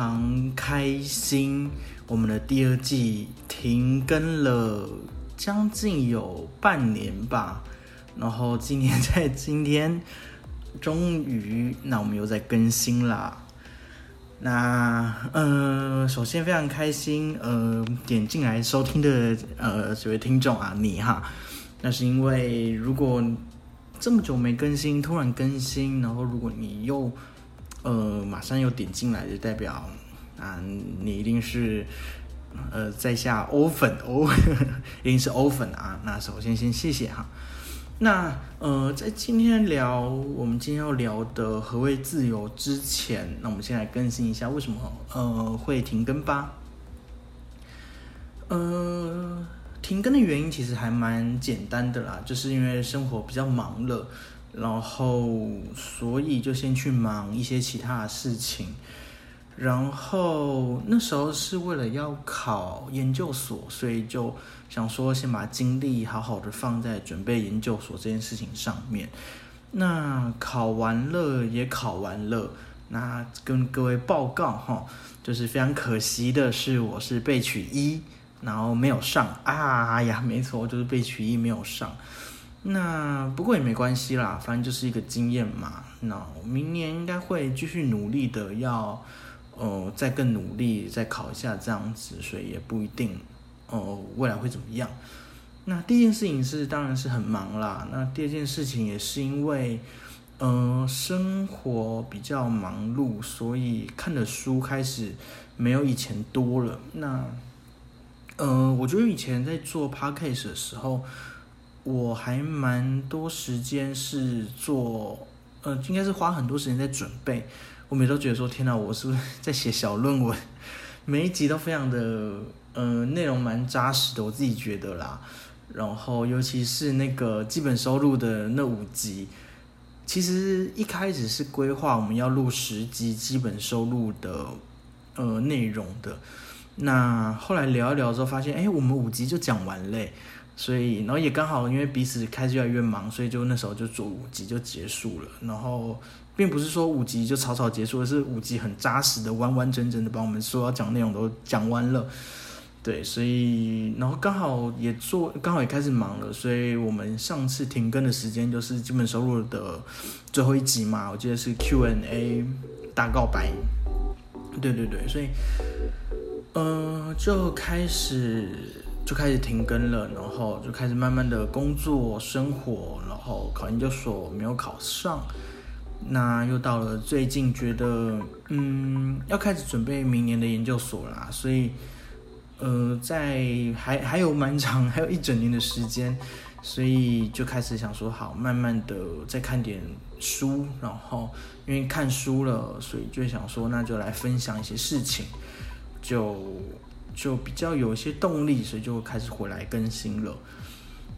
常开心，我们的第二季停更了将近有半年吧。然后今年在今天，终于，那我们又在更新啦。那呃，首先非常开心，呃，点进来收听的呃几位听众啊，你哈，那是因为如果这么久没更新，突然更新，然后如果你又呃马上又点进来，就代表啊，你一定是呃在下欧粉欧，一定是欧粉啊。那首先先谢谢哈。那呃，在今天聊我们今天要聊的何谓自由之前，那我们先来更新一下为什么呃会停更吧。呃，停更的原因其实还蛮简单的啦，就是因为生活比较忙了，然后所以就先去忙一些其他的事情。然后那时候是为了要考研究所，所以就想说先把精力好好的放在准备研究所这件事情上面。那考完了也考完了，那跟各位报告哈，就是非常可惜的是，我是被取一，然后没有上啊呀，没错，就是被取一没有上。那不过也没关系啦，反正就是一个经验嘛。那明年应该会继续努力的要。呃，再更努力，再考一下这样子，所以也不一定，呃，未来会怎么样？那第一件事情是，当然是很忙啦。那第二件事情也是因为，呃，生活比较忙碌，所以看的书开始没有以前多了。那，呃，我觉得以前在做 podcast 的时候，我还蛮多时间是做，呃，应该是花很多时间在准备。我每都觉得说，天哪，我是不是在写小论文？每一集都非常的，呃，内容蛮扎实的，我自己觉得啦。然后，尤其是那个基本收入的那五集，其实一开始是规划我们要录十集基本收入的，呃，内容的。那后来聊一聊之后，发现，哎，我们五集就讲完嘞。所以，然后也刚好，因为彼此开始越来越忙，所以就那时候就做五集就结束了。然后。并不是说五集就草草结束，而是五集很扎实的、完完整整的把我们所要讲内容都讲完了。对，所以然后刚好也做，刚好也开始忙了，所以我们上次停更的时间就是基本收入的最后一集嘛，我记得是 Q&A 大告白。对对对，所以嗯，就开始就开始停更了，然后就开始慢慢的工作生活，然后考研究所没有考上。那又到了最近，觉得嗯要开始准备明年的研究所啦，所以呃在还还有蛮长，还有一整年的时间，所以就开始想说好，慢慢的再看点书，然后因为看书了，所以就想说那就来分享一些事情，就就比较有一些动力，所以就开始回来更新了。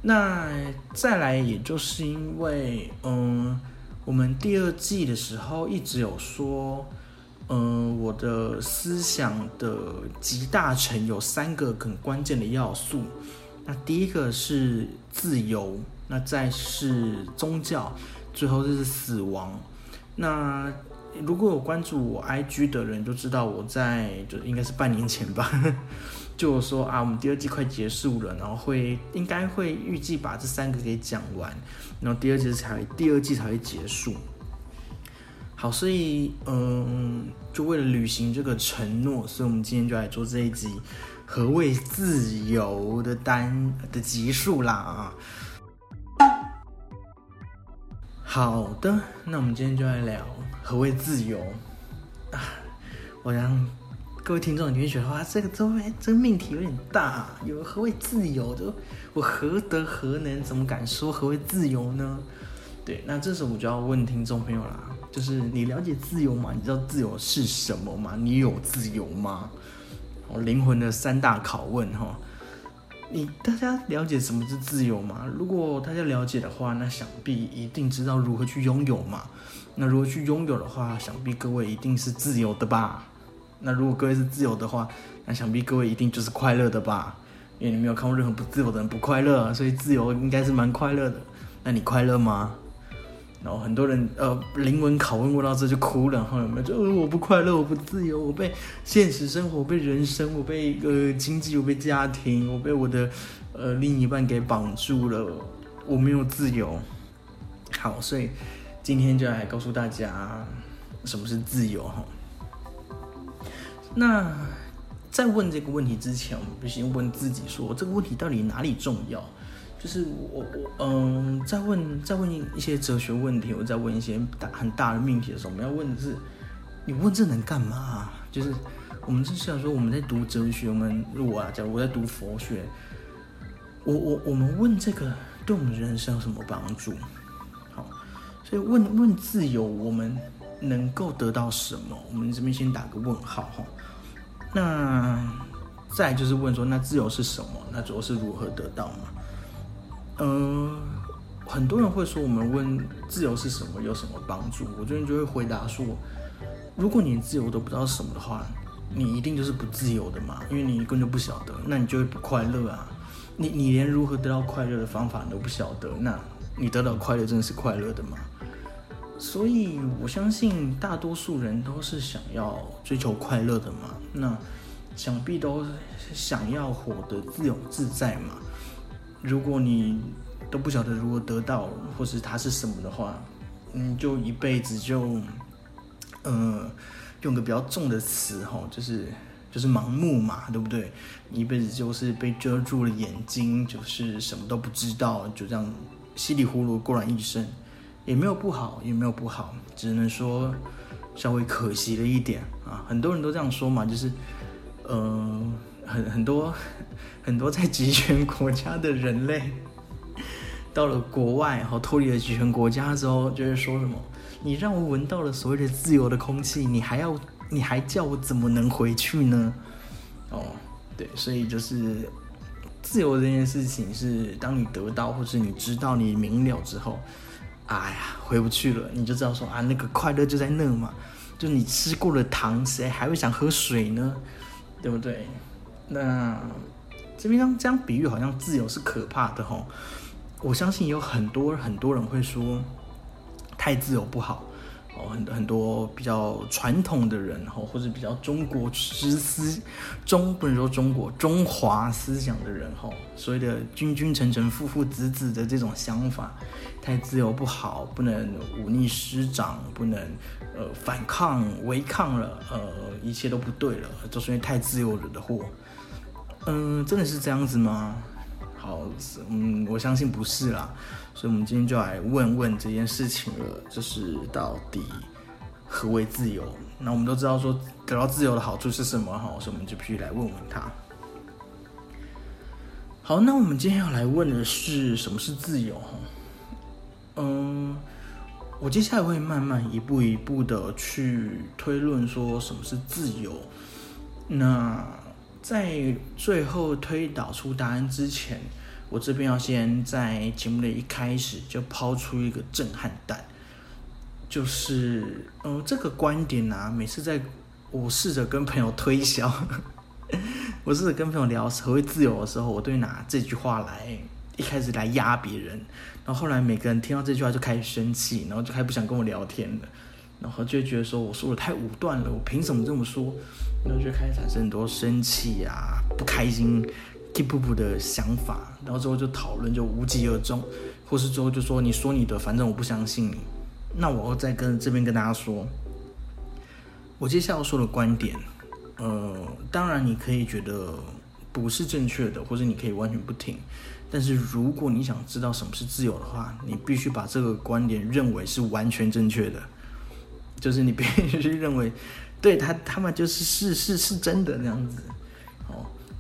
那再来，也就是因为嗯。我们第二季的时候一直有说，嗯，我的思想的集大成有三个很关键的要素。那第一个是自由，那再是宗教，最后就是死亡。那如果有关注我 IG 的人都知道，我在就应该是半年前吧。就说啊，我们第二季快结束了，然后会应该会预计把这三个给讲完，然后第二季才第二季才会结束。好，所以嗯，就为了履行这个承诺，所以我们今天就来做这一集何谓自由的单的集数啦啊。好的，那我们今天就来聊何谓自由啊，我让。各位听众，你会觉得哇，这个这位这个命题有点大，有何谓自由？就我何德何能，怎么敢说何谓自由呢？对，那这时候我就要问听众朋友啦，就是你了解自由吗？你知道自由是什么吗？你有自由吗？哦，灵魂的三大拷问哈。你大家了解什么是自由吗？如果大家了解的话，那想必一定知道如何去拥有嘛。那如何去拥有的话，想必各位一定是自由的吧？那如果各位是自由的话，那想必各位一定就是快乐的吧？因为你没有看过任何不自由的人不快乐，所以自由应该是蛮快乐的。那你快乐吗？然后很多人呃灵魂拷问过到这就哭了，然后有没有就我不快乐，我不自由，我被现实生活、被人生、我被呃经济、我被家庭、我被我的呃另一半给绑住了，我没有自由。好，所以今天就来告诉大家什么是自由哈。那在问这个问题之前，我们必须问自己说这个问题到底哪里重要？就是我我嗯，在问在问一些哲学问题，我在问一些大很大的命题的时候，我们要问的是，你问这能干嘛？就是我们是想说，我们在读哲学，我们如果啊，假如我在读佛学，我我我们问这个对我们人生有什么帮助？好，所以问问自由，我们能够得到什么？我们这边先打个问号哈。那再就是问说，那自由是什么？那主要是如何得到嘛？嗯，很多人会说，我们问自由是什么，有什么帮助？我这边就会回答说，如果你自由都不知道什么的话，你一定就是不自由的嘛，因为你根本就不晓得，那你就会不快乐啊。你你连如何得到快乐的方法都不晓得，那你得到快乐真的是快乐的吗？所以我相信大多数人都是想要追求快乐的嘛，那想必都想要活得自由自在嘛。如果你都不晓得如何得到，或是它是什么的话，你就一辈子就，呃，用个比较重的词哈，就是就是盲目嘛，对不对？一辈子就是被遮住了眼睛，就是什么都不知道，就这样稀里糊涂过完一生，也没有不好，也没有不好，只能说稍微可惜了一点啊。很多人都这样说嘛，就是，呃。很很多很多在集权国家的人类，到了国外，然后脱离了集权国家之后，就会说什么：“你让我闻到了所谓的自由的空气，你还要，你还叫我怎么能回去呢？”哦，对，所以就是自由这件事情，是当你得到或者你知道你明了之后，哎呀，回不去了，你就知道说啊，那个快乐就在那嘛，就你吃过了糖，谁还会想喝水呢？对不对？那这边这样比喻，好像自由是可怕的吼。我相信有很多很多人会说，太自由不好。很很多比较传统的人哈，或者比较中国之思中不能说中国中华思想的人哈，所谓的君君臣臣父父子子的这种想法，太自由不好，不能忤逆师长，不能呃反抗违抗了，呃一切都不对了，就是因为太自由惹的祸。嗯，真的是这样子吗？好，嗯，我相信不是啦，所以我们今天就来问问这件事情了，就是到底何为自由？那我们都知道说得到自由的好处是什么哈，所以我们就必须来问问他。好，那我们今天要来问的是什么是自由？嗯，我接下来会慢慢一步一步的去推论说什么是自由，那。在最后推导出答案之前，我这边要先在节目的一开始就抛出一个震撼弹，就是，呃，这个观点啊，每次在我试着跟朋友推销，我试着跟朋友聊何谓自由的时候，我都会拿这句话来一开始来压别人，然后后来每个人听到这句话就开始生气，然后就开始不想跟我聊天了。然后就觉得说我说的太武断了，我凭什么这么说？然后就开始产生很多生气啊、不开心、气不不的想法。然后之后就讨论就无疾而终，或是之后就说你说你的，反正我不相信你。那我要再跟这边跟大家说，我接下来要说的观点，呃，当然你可以觉得不是正确的，或者你可以完全不听。但是如果你想知道什么是自由的话，你必须把这个观点认为是完全正确的。就是你必须 认为，对他他们就是是是是真的那样子，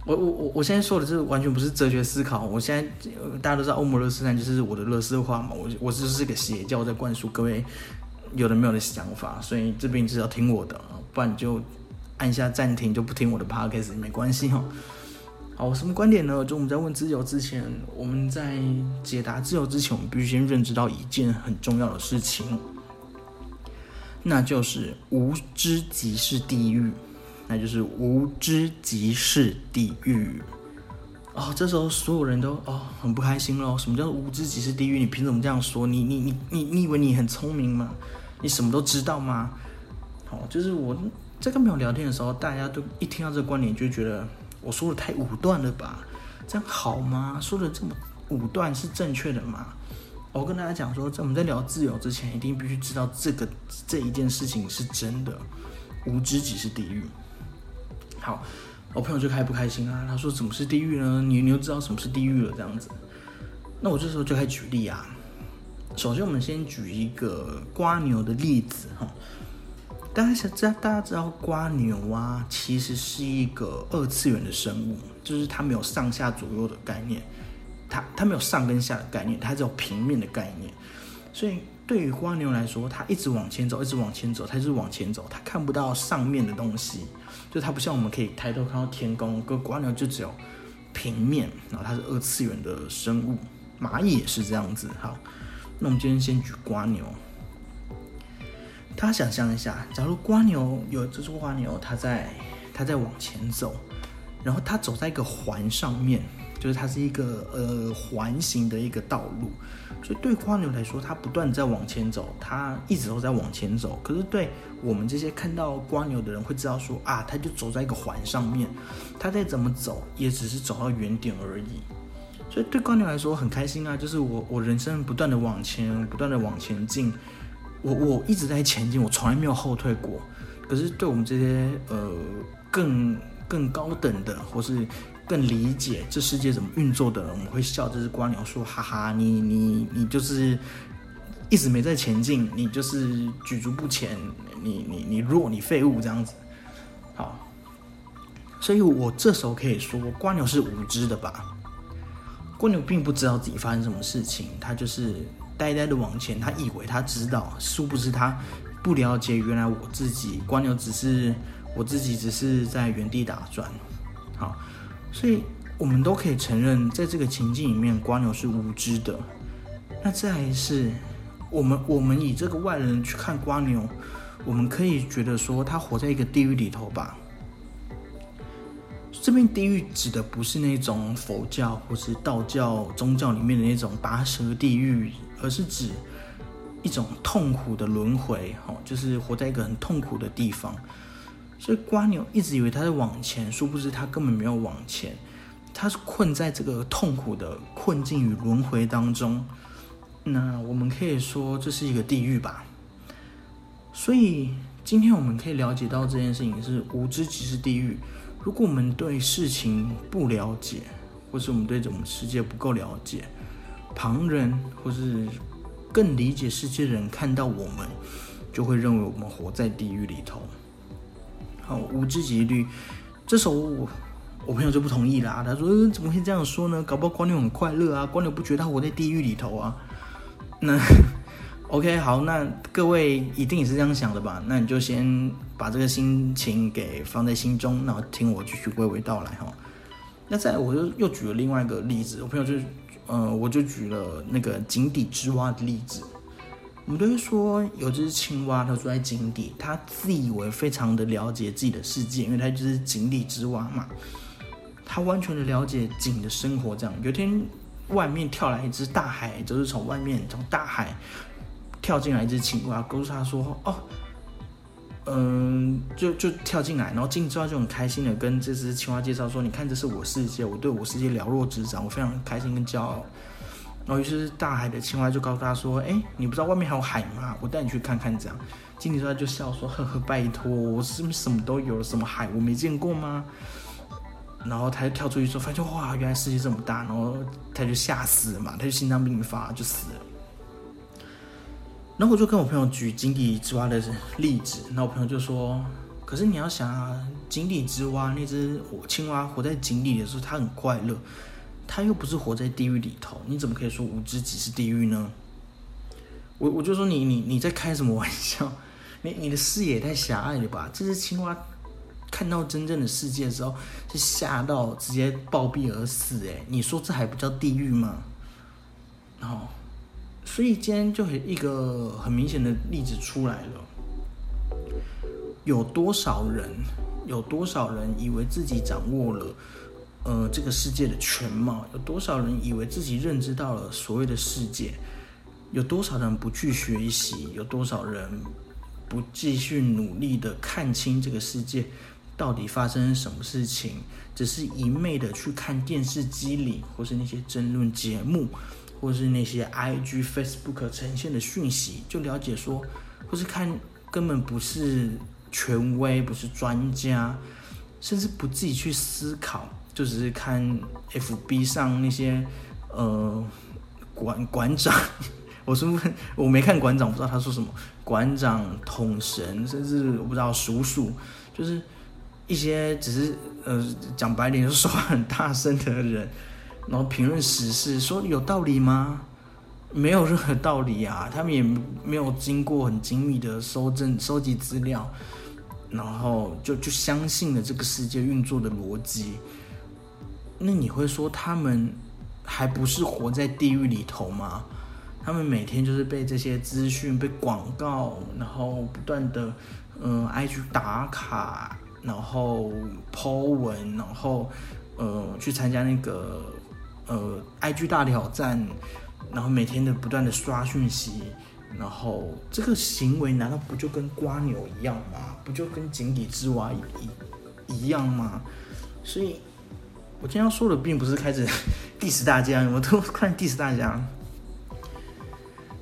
我我我我现在说的是完全不是哲学思考，我现在大家都知道欧姆勒斯坦就是我的乐斯话嘛，我我就是个邪教在灌输各位有的没有的想法，所以这边就是要听我的，不然你就按下暂停，就不听我的 podcast 没关系哦。好，什么观点呢？就我们在问自由之前，我们在解答自由之前，我们必须先认知到一件很重要的事情，那就是无知即是地狱，那就是无知即是地狱。哦，这时候所有人都哦很不开心喽。什么叫无知即是地狱？你凭什么这样说？你你你你你以为你很聪明吗？你什么都知道吗？好，就是我在跟朋友聊天的时候，大家都一听到这个观点，就觉得。我说的太武断了吧？这样好吗？说的这么武断是正确的吗？我跟大家讲说，在我们在聊自由之前，一定必须知道这个这一件事情是真的。无知即是地狱。好，我朋友就开始不开心啊？他说：“怎么是地狱呢？你你又知道什么是地狱了？”这样子，那我这时候就开始举例啊。首先，我们先举一个瓜牛的例子哈。大家想知道，大家知道瓜牛啊，其实是一个二次元的生物，就是它没有上下左右的概念，它它没有上跟下的概念，它只有平面的概念。所以对于瓜牛来说，它一直往前走，一直往前走，它就是往前走，它看不到上面的东西，就它不像我们可以抬头看到天空，跟瓜牛就只有平面，然后它是二次元的生物，蚂蚁也是这样子。好，那我们今天先举瓜牛。大家想象一下，假如瓜牛有这只瓜牛，它在它在往前走，然后它走在一个环上面，就是它是一个呃环形的一个道路，所以对瓜牛来说，它不断在往前走，它一直都在往前走。可是对我们这些看到瓜牛的人会知道说啊，它就走在一个环上面，它再怎么走也只是走到原点而已。所以对瓜牛来说很开心啊，就是我我人生不断的往前，不断的往前进。我我一直在前进，我从来没有后退过。可是对我们这些呃更更高等的，或是更理解这世界怎么运作的人，我们会笑这只瓜牛说：“哈哈，你你你就是一直没在前进，你就是举足不前，你你你弱，你废物这样子。”好，所以我这时候可以说，瓜牛是无知的吧？瓜牛并不知道自己发生什么事情，它就是。呆呆的往前，他以为他知道，殊不知他不了解。原来我自己瓜牛只是我自己，只是在原地打转。好，所以我们都可以承认，在这个情境里面，瓜牛是无知的。那再是，我们我们以这个外人去看瓜牛，我们可以觉得说，他活在一个地狱里头吧。这边地狱指的不是那种佛教或是道教宗教里面的那种拔舌地狱。而是指一种痛苦的轮回，哦，就是活在一个很痛苦的地方。所以瓜牛一直以为他在往前，殊不知他根本没有往前，他是困在这个痛苦的困境与轮回当中。那我们可以说这是一个地狱吧。所以今天我们可以了解到这件事情是无知即是地狱。如果我们对事情不了解，或是我们对整个世界不够了解，旁人或是更理解世界的人看到我们，就会认为我们活在地狱里头。好，无知即律。这时候我我朋友就不同意啦，他说：“怎么会这样说呢？搞不好光牛很快乐啊，光牛不觉得他活在地狱里头啊？”那 OK，好，那各位一定也是这样想的吧？那你就先把这个心情给放在心中，然后听我继续娓娓道来哈。那再我就又举了另外一个例子，我朋友就是。呃，我就举了那个井底之蛙的例子。我们都会说，有只青蛙，它住在井底，它自以为非常的了解自己的世界，因为它就是井底之蛙嘛。它完全的了解井的生活。这样，有天外面跳来一只大海，就是从外面从大海跳进来一只青蛙，告诉他说：“哦。”嗯，就就跳进来，然后进之后就很开心的跟这只青蛙介绍说：“你看，这是我世界，我对我世界了若指掌，我非常开心跟骄傲。”然后于是大海的青蛙就告诉他说：“哎，你不知道外面还有海吗？我带你去看看。”这样，经理说他就笑说：“呵呵，拜托，我是不是什么都有了？什么海我没见过吗？”然后他就跳出去说：“发现哇，原来世界这么大。”然后他就吓死了嘛，他就心脏病发就死了。然后我就跟我朋友举井底之蛙的例子，那我朋友就说：“可是你要想啊，井底之蛙那只青蛙活在井底的时候，它很快乐，他又不是活在地狱里头，你怎么可以说无知即是地狱呢？”我我就说你你你在开什么玩笑？你你的视野太狭隘了吧？这只青蛙看到真正的世界的时候，是吓到直接暴毙而死。哎，你说这还不叫地狱吗？然后，所以今天就很一个很明显的例子出来了。有多少人？有多少人以为自己掌握了呃这个世界的全貌？有多少人以为自己认知到了所谓的世界？有多少人不去学习？有多少人不继续努力的看清这个世界到底发生什么事情？只是一昧的去看电视机里，或是那些争论节目，或是那些 IG、Facebook 呈现的讯息，就了解说，或是看根本不是。权威不是专家，甚至不自己去思考，就只是看 FB 上那些呃馆馆长，我是我没看馆长，不知道他说什么。馆长、统神，甚至我不知道叔叔，就是一些只是呃讲白点，就说话很大声的人，然后评论时事，说有道理吗？没有任何道理啊！他们也没有经过很精密的收证、收集资料。然后就就相信了这个世界运作的逻辑，那你会说他们还不是活在地狱里头吗？他们每天就是被这些资讯、被广告，然后不断的嗯，IG 打卡，然后 Po 文，然后呃去参加那个呃 IG 大挑战，然后每天的不断的刷讯息。然后这个行为难道不就跟瓜牛一样吗？不就跟井底之蛙一一样吗？所以，我今天要说的并不是开始 diss 大家，我都看 diss 大家。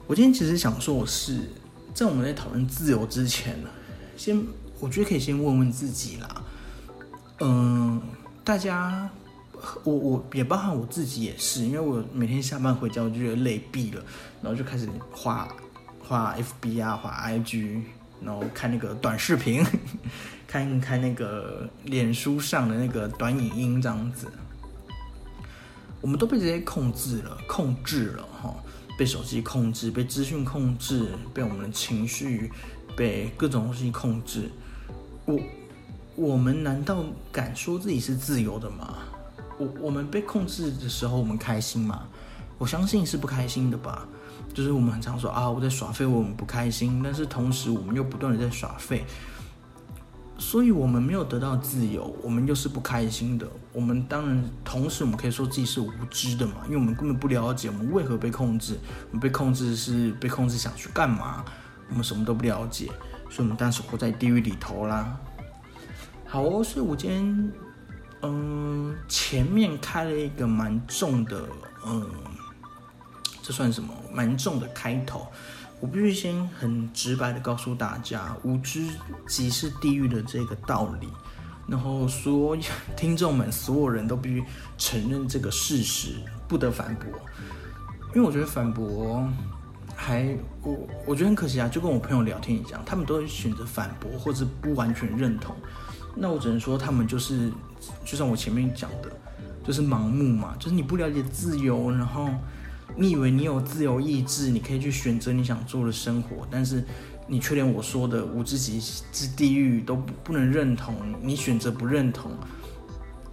我今天其实想说，我是在我们在讨论自由之前呢，先我觉得可以先问问自己啦。嗯，大家，我我也包含我自己也是，因为我每天下班回家我就觉得累毙了，然后就开始画。画 FB 啊，画 IG，然后看那个短视频，看一看那个脸书上的那个短影音这样子，我们都被这些控制了，控制了哈，被手机控制，被资讯控制，被我们的情绪，被各种东西控制。我，我们难道敢说自己是自由的吗？我，我们被控制的时候，我们开心吗？我相信是不开心的吧。就是我们很常说啊，我在耍废，我们不开心，但是同时我们又不断的在耍废，所以我们没有得到自由，我们又是不开心的。我们当然同时我们可以说自己是无知的嘛，因为我们根本不了解我们为何被控制，我们被控制是被控制想去干嘛，我们什么都不了解，所以我们当时活在地狱里头啦。好哦，所以我今天嗯前面开了一个蛮重的嗯。这算什么？蛮重的开头。我必须先很直白的告诉大家，无知即是地狱的这个道理。然后所有听众们，所有人都必须承认这个事实，不得反驳。因为我觉得反驳还我我觉得很可惜啊，就跟我朋友聊天一样，他们都会选择反驳或者不完全认同。那我只能说，他们就是就像我前面讲的，就是盲目嘛，就是你不了解自由，然后。你以为你有自由意志，你可以去选择你想做的生活，但是你却连我说的无知极之地狱都不不能认同，你选择不认同，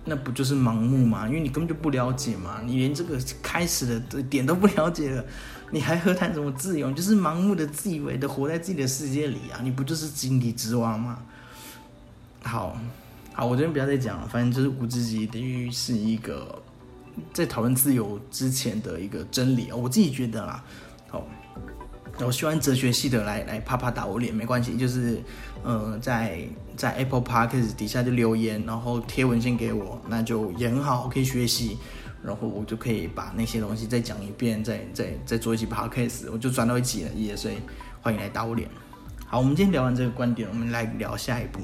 那不就是盲目吗？因为你根本就不了解嘛，你连这个开始的点都不了解了，你还何谈什么自由？就是盲目的自以为的活在自己的世界里啊！你不就是井底之蛙吗？好，好，我这边不要再讲了，反正就是无知己地狱是一个。在讨论自由之前的一个真理我自己觉得啦，好，我喜欢哲学系的来来啪啪打我脸没关系，就是呃在在 Apple Podcast 底下就留言，然后贴文献给我，那就也很好，我可以学习，然后我就可以把那些东西再讲一遍，再再再做一期 Podcast，我就转到一起了，也所以欢迎来打我脸。好，我们今天聊完这个观点，我们来聊下一步。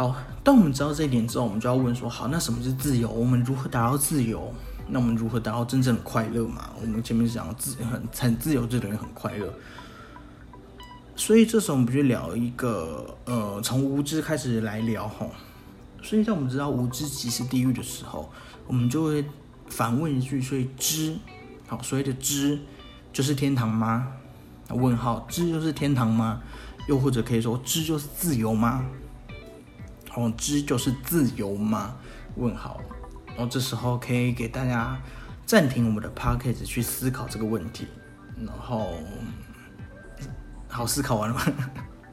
好，当我们知道这一点之后，我们就要问说：好，那什么是自由？我们如何达到自由？那我们如何达到真正的快乐嘛？我们前面讲自很很自由，就等于很快乐。所以这时候我们就聊一个呃，从无知开始来聊哈。所以在我们知道无知即是地狱的时候，我们就会反问一句：所以知好，所谓的知就是天堂吗？问号，知就是天堂吗？又或者可以说知就是自由吗？哦，知就是自由吗？问号。然后这时候可以给大家暂停我们的 p o c k e t 去思考这个问题。然后，好思考完了吗？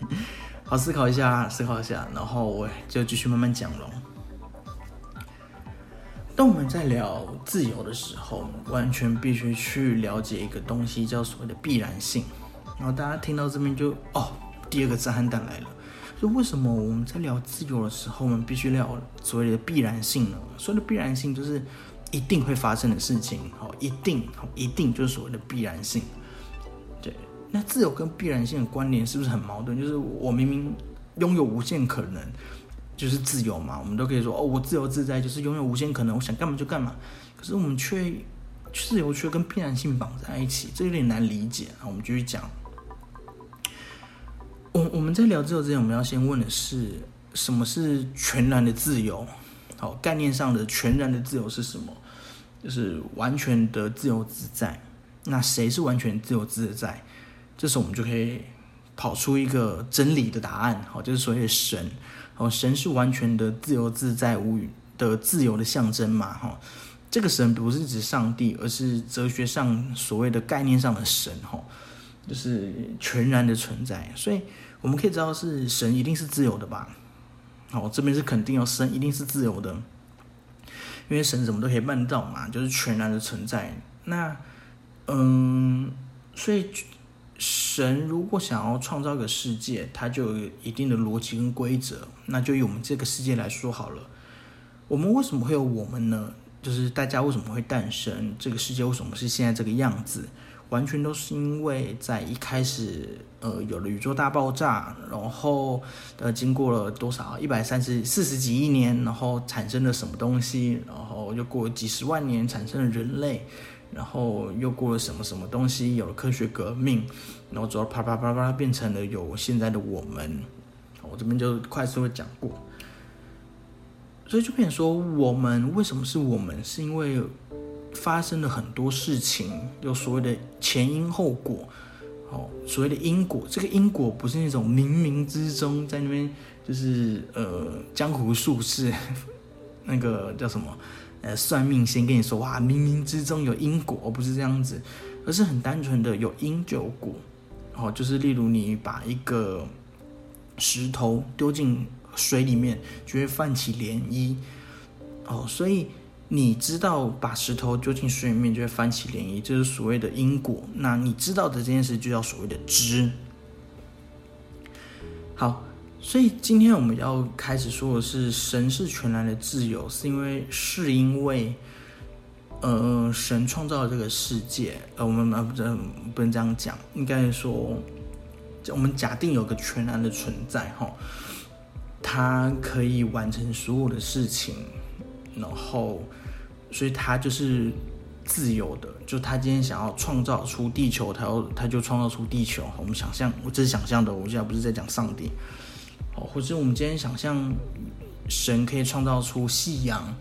好思考一下，思考一下，然后我就继续慢慢讲了。当我们在聊自由的时候，完全必须去了解一个东西，叫所谓的必然性。然后大家听到这边就哦，第二个震撼弹来了。就为什么我们在聊自由的时候，我们必须聊所谓的必然性呢？所谓的必然性就是一定会发生的事情，好，一定，好，一定就是所谓的必然性。对，那自由跟必然性的关联是不是很矛盾？就是我明明拥有无限可能。就是自由嘛，我们都可以说哦，我自由自在，就是拥有无限可能，我想干嘛就干嘛。可是我们却自由却跟必然性绑在一起，这有点难理解。那我们继续讲。我我们在聊自由之前，我们要先问的是，什么是全然的自由？好，概念上的全然的自由是什么？就是完全的自由自在。那谁是完全自由自在？这时候我们就可以跑出一个真理的答案。好，就是所谓的神。哦，神是完全的自由自在、无语的自由的象征嘛？哈，这个神不是指上帝，而是哲学上所谓的概念上的神，哈，就是全然的存在。所以我们可以知道，是神一定是自由的吧？好，这边是肯定哦，神一定是自由的，因为神什么都可以办到嘛，就是全然的存在。那，嗯，所以。神如果想要创造一个世界，它就有一定的逻辑跟规则。那就以我们这个世界来说好了，我们为什么会有我们呢？就是大家为什么会诞生？这个世界为什么是现在这个样子？完全都是因为在一开始，呃，有了宇宙大爆炸，然后呃，经过了多少一百三十四十几亿年，然后产生了什么东西？然后又过了几十万年，产生了人类。然后又过了什么什么东西，有了科学革命，然后最后啪啪啪啪变成了有现在的我们。我这边就快速的讲过，所以就变说，我们为什么是我们？是因为发生了很多事情，有所谓的前因后果。哦，所谓的因果，这个因果不是那种冥冥之中在那边，就是呃江湖术士 那个叫什么？呃，算命先跟你说，哇，冥冥之中有因果，不是这样子，而是很单纯的有因就有果。哦，就是例如你把一个石头丢进水里面，就会泛起涟漪。哦，所以你知道把石头丢进水里面就会泛起涟漪，这是所谓的因果。那你知道的这件事就叫所谓的知。好。所以今天我们要开始说的是神是全然的自由，是因为是因为，呃，神创造了这个世界，呃，我们呃不能不能这样讲，应该说，我们假定有个全然的存在哈，它可以完成所有的事情，然后，所以他就是自由的，就他今天想要创造出地球，他要他就创造出地球。我们想象，我这是想象的，我现在不是在讲上帝。哦或者我们今天想象神可以创造出夕阳，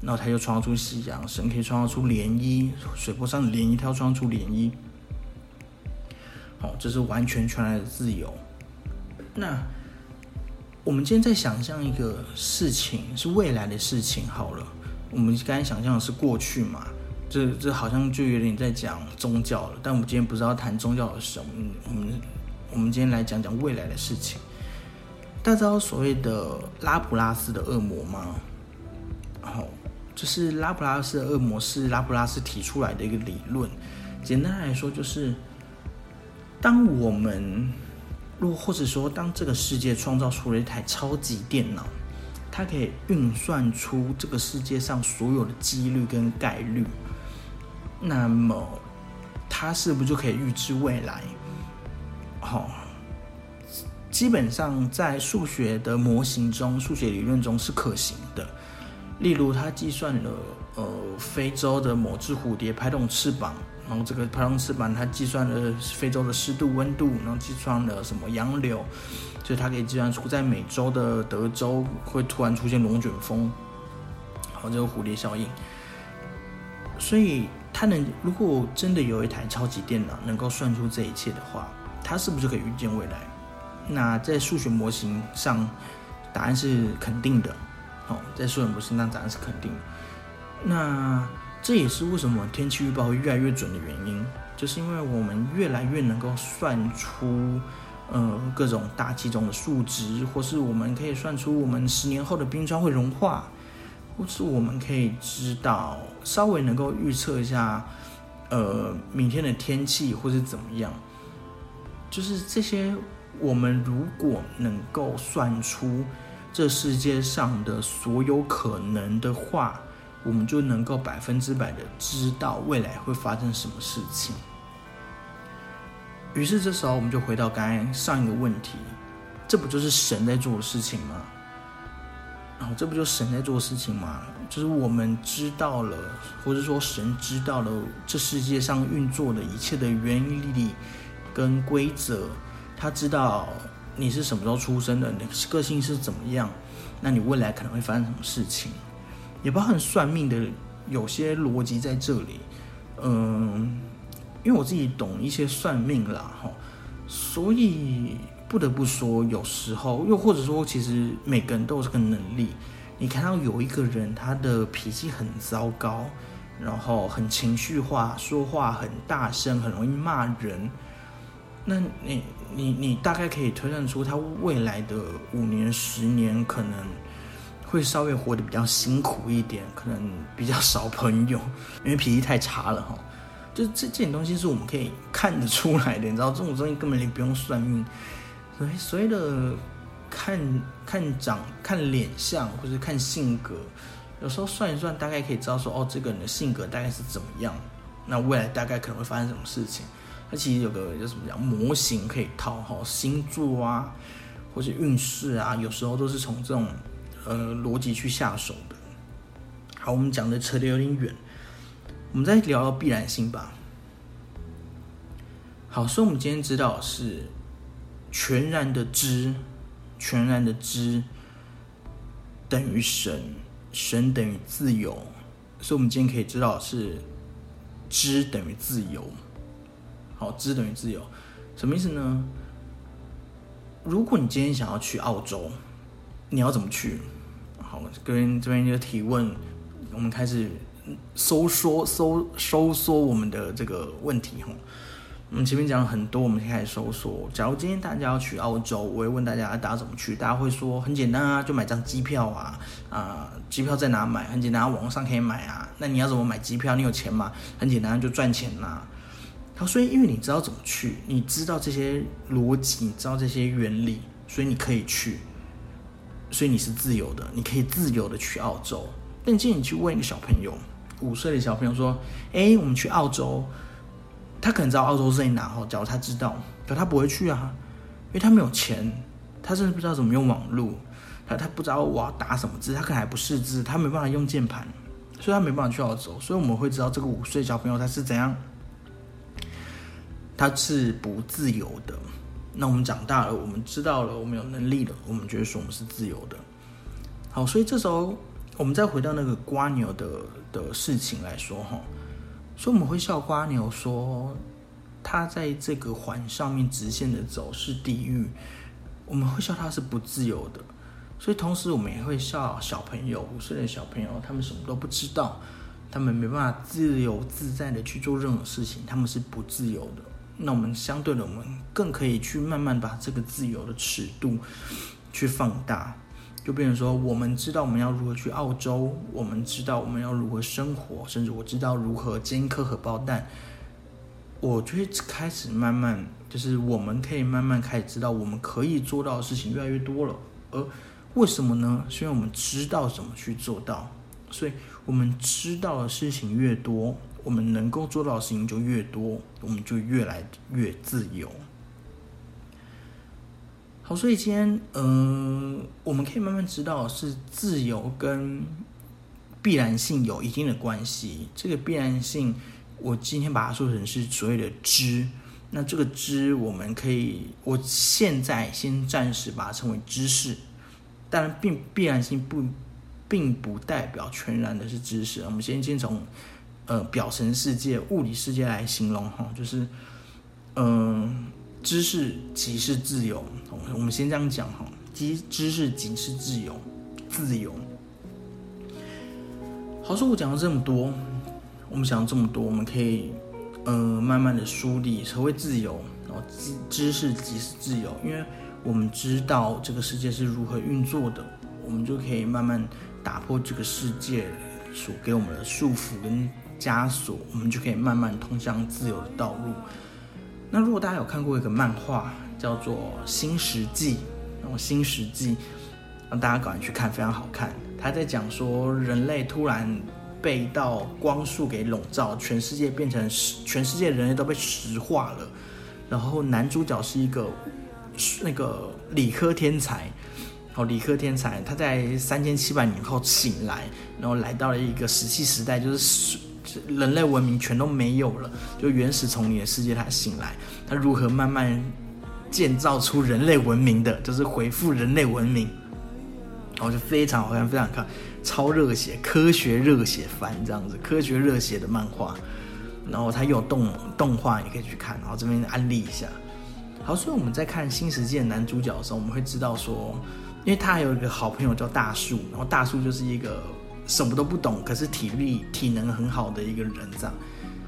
然后他就创造出夕阳；神可以创造出涟漪，水波上的涟漪，他要创造出涟漪。好，这是完全全然的自由。那我们今天在想象一个事情，是未来的事情。好了，我们刚才想象的是过去嘛？这这好像就有点在讲宗教了。但我们今天不是要谈宗教的事，我们我们我们今天来讲讲未来的事情。大家知道所谓的拉普拉斯的恶魔吗？好，就是拉普拉斯的恶魔是拉普拉斯提出来的一个理论。简单来说，就是当我们，若或者说当这个世界创造出了一台超级电脑，它可以运算出这个世界上所有的几率跟概率，那么它是不是就可以预知未来？好。基本上在数学的模型中、数学理论中是可行的。例如，他计算了呃非洲的某只蝴蝶拍动翅膀，然后这个拍动翅膀，它计算了非洲的湿度、温度，然后计算了什么洋流，所以它可以计算出在美洲的德州会突然出现龙卷风，好，这个蝴蝶效应。所以它能如果真的有一台超级电脑能够算出这一切的话，它是不是可以预见未来？那在数学模型上，答案是肯定的。哦，在数学模型上答案是肯定。那这也是为什么天气预报会越来越准的原因，就是因为我们越来越能够算出，呃，各种大气中的数值，或是我们可以算出我们十年后的冰川会融化，或是我们可以知道稍微能够预测一下，呃，明天的天气或是怎么样。就是这些，我们如果能够算出这世界上的所有可能的话。我们就能够百分之百的知道未来会发生什么事情。于是这时候我们就回到刚才上一个问题，这不就是神在做的事情吗？然后这不就神在做的事情吗？就是我们知道了，或者说神知道了这世界上运作的一切的原理跟规则，他知道你是什么时候出生的，你的个性是怎么样，那你未来可能会发生什么事情。也包含算命的有些逻辑在这里，嗯，因为我自己懂一些算命啦，哈，所以不得不说，有时候又或者说，其实每个人都有这个能力。你看到有一个人，他的脾气很糟糕，然后很情绪化，说话很大声，很容易骂人，那你你你大概可以推断出他未来的五年、十年可能。会稍微活得比较辛苦一点，可能比较少朋友，因为脾气太差了哈。就这这点东西是我们可以看得出来的，你知道这种东西根本你不用算命，所以所谓的看看长、看脸相或者看性格，有时候算一算，大概可以知道说哦，这个人的性格大概是怎么样，那未来大概可能会发生什么事情。它其实有个叫什么叫模型可以套哈，星座啊，或者运势啊，有时候都是从这种。呃，逻辑去下手的。好，我们讲的扯得有点远，我们再聊聊必然性吧。好，所以我们今天知道是全然的知，全然的知等于神，神等于自由，所以我们今天可以知道是知等于自由。好，知等于自由，什么意思呢？如果你今天想要去澳洲。你要怎么去？好，各位这边就提问，我们开始收缩、收收缩我们的这个问题哈。我们前面讲了很多，我们开始收缩。假如今天大家要去澳洲，我会问大家，大家怎么去？大家会说很简单啊，就买张机票啊啊，机票在哪买？很简单啊，网上可以买啊。那你要怎么买机票？你有钱吗？很简单，就赚钱呐。好，所以因为你知道怎么去，你知道这些逻辑，你知道这些原理，所以你可以去。所以你是自由的，你可以自由的去澳洲。但建议你去问一个小朋友，五岁的小朋友说：“哎，我们去澳洲。”他可能知道澳洲在哪哈，假如他知道，可他不会去啊，因为他没有钱，他甚至不知道怎么用网络，他他不知道我要打什么字，他可能还不识字，他没办法用键盘，所以他没办法去澳洲。所以我们会知道这个五岁小朋友他是怎样，他是不自由的。那我们长大了，我们知道了，我们有能力了，我们觉得说我们是自由的。好，所以这时候我们再回到那个瓜牛的的事情来说哈，所以我们会笑瓜牛说，他在这个环上面直线的走是地狱，我们会笑他是不自由的。所以同时我们也会笑小朋友，五岁的小朋友，他们什么都不知道，他们没办法自由自在的去做任何事情，他们是不自由的。那我们相对的，我们更可以去慢慢把这个自由的尺度去放大，就变成说，我们知道我们要如何去澳洲，我们知道我们要如何生活，甚至我知道如何煎颗荷包蛋，我就会开始慢慢，就是我们可以慢慢开始知道我们可以做到的事情越来越多了。而为什么呢？是因为我们知道怎么去做到，所以我们知道的事情越多。我们能够做到的事情就越多，我们就越来越自由。好，所以今天，嗯，我们可以慢慢知道是自由跟必然性有一定的关系。这个必然性，我今天把它说成是所谓的知。那这个知，我们可以，我现在先暂时把它称为知识。当然，并必然性不，并不代表全然的是知识。我们先先从。呃表层世界、物理世界来形容哈，就是嗯，知识即是自由。我们先这样讲哈，知知识即是自由，自由。好，说我讲了这么多，我们讲了这么多，我们可以呃慢慢的梳理何谓自由，然后知知识即是自由，因为我们知道这个世界是如何运作的，我们就可以慢慢打破这个世界所给我们的束缚跟枷锁，我们就可以慢慢通向自由的道路。那如果大家有看过一个漫画，叫做《新石纪》，然后《新石纪》，让大家赶紧去看，非常好看。他在讲说，人类突然被到光束给笼罩，全世界变成石，全世界人类都被石化了。然后男主角是一个那个理科天才，哦，理科天才，他在三千七百年后醒来，然后来到了一个石器时代，就是人类文明全都没有了，就原始丛林的世界。他醒来，他如何慢慢建造出人类文明的，就是恢复人类文明。然后就非常好看，非常看，超热血，科学热血番这样子，科学热血的漫画。然后它有动动画，你可以去看。然后这边安利一下。好，所以我们在看《新世界》男主角的时候，我们会知道说，因为他还有一个好朋友叫大树，然后大树就是一个什么都不懂，可是体力体能很好的一个人这样。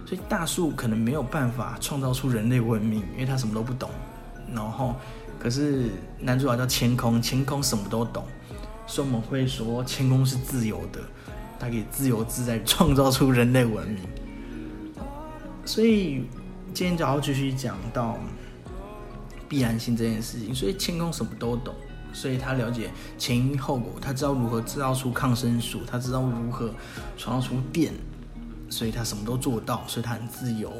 所以大树可能没有办法创造出人类文明，因为他什么都不懂。然后，可是男主角叫千空，千空什么都懂，所以我们会说千空是自由的，他可以自由自在创造出人类文明。所以今天就要继续讲到必然性这件事情。所以千空什么都懂，所以他了解前因后果，他知道如何制造出抗生素，他知道如何创造出电，所以他什么都做到，所以他很自由。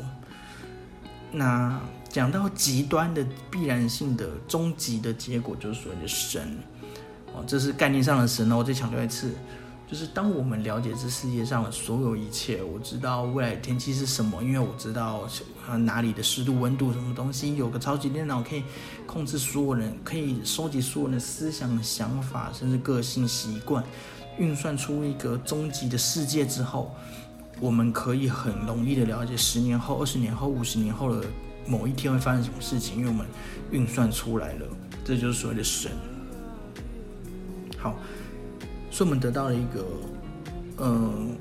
那讲到极端的必然性的终极的结果，就是所谓的神哦，这是概念上的神哦。我再强调一次，就是当我们了解这世界上的所有一切，我知道未来天气是什么，因为我知道啊哪里的湿度、温度什么东西，有个超级电脑可以控制所有人，可以收集所有人的思想、想法，甚至个性、习惯，运算出一个终极的世界之后。我们可以很容易的了解十年后、二十年后、五十年后的某一天会发生什么事情，因为我们运算出来了，这就是所谓的神。好，所以我们得到了一个，嗯，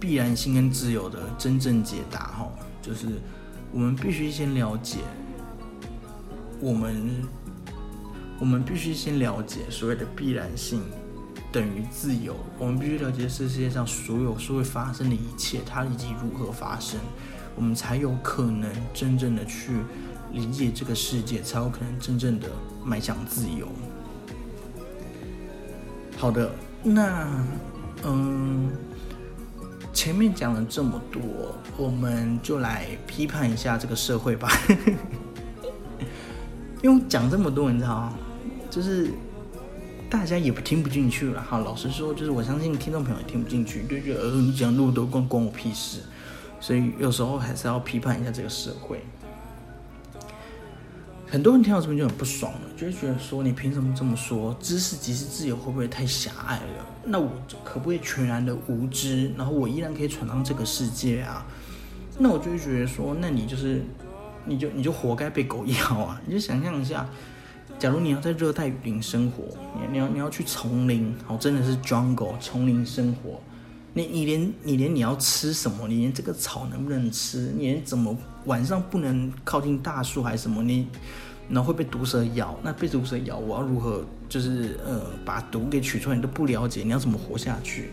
必然性跟自由的真正解答，哈，就是我们必须先了解，我们，我们必须先了解所谓的必然性。等于自由。我们必须了解这世界上所有社会发生的一切，它以及如何发生，我们才有可能真正的去理解这个世界，才有可能真正的迈向自由。好的，那嗯，前面讲了这么多，我们就来批判一下这个社会吧。因为讲这么多，你知道吗？就是。大家也不听不进去了哈。老实说，就是我相信听众朋友也听不进去，就觉得呃，你讲那么多关关我屁事。所以有时候还是要批判一下这个社会。很多人听到这边就很不爽了，就会觉得说你凭什么这么说？知识即是自由，会不会太狭隘了？那我可不可以全然的无知，然后我依然可以闯荡这个世界啊？那我就会觉得说，那你就是，你就你就活该被狗咬啊！你就想象一下。假如你要在热带雨林生活，你你要你要去丛林，好，真的是 jungle 丛林生活，你你连你连你要吃什么，你连这个草能不能吃，你连怎么晚上不能靠近大树还是什么，你然后会被毒蛇咬，那被毒蛇咬，我要如何就是呃把毒给取出来，你都不了解，你要怎么活下去？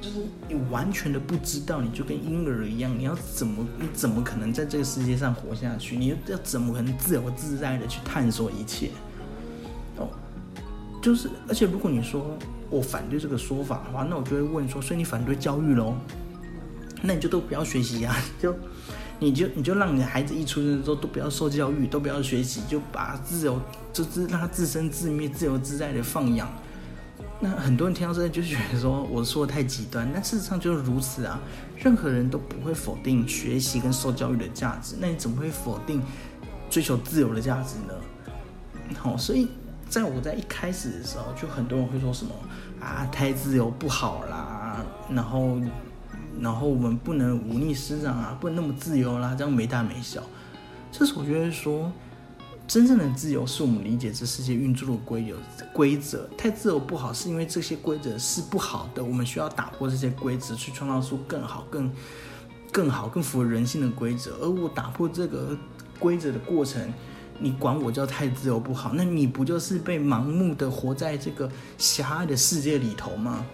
就是你完全的不知道，你就跟婴儿一样，你要怎么，你怎么可能在这个世界上活下去？你要怎么可能自由自在的去探索一切？哦，就是，而且如果你说我反对这个说法的话，那我就会问说，所以你反对教育喽？那你就都不要学习呀，就你就你就让你的孩子一出生的时候都不要受教育，都不要学习，就把自由，就是让他自生自灭、自由自在的放养。那很多人听到这就觉得说我说的太极端，但事实上就是如此啊。任何人都不会否定学习跟受教育的价值，那你怎么会否定追求自由的价值呢？好，所以在我在一开始的时候，就很多人会说什么啊，太自由不好啦，然后然后我们不能忤逆师长啊，不能那么自由啦，这样没大没小。这是我觉得说，真正的自由是我们理解这世界运作的规则。规则太自由不好，是因为这些规则是不好的，我们需要打破这些规则，去创造出更好、更更好、更符合人性的规则。而我打破这个规则的过程，你管我叫太自由不好，那你不就是被盲目的活在这个狭隘的世界里头吗？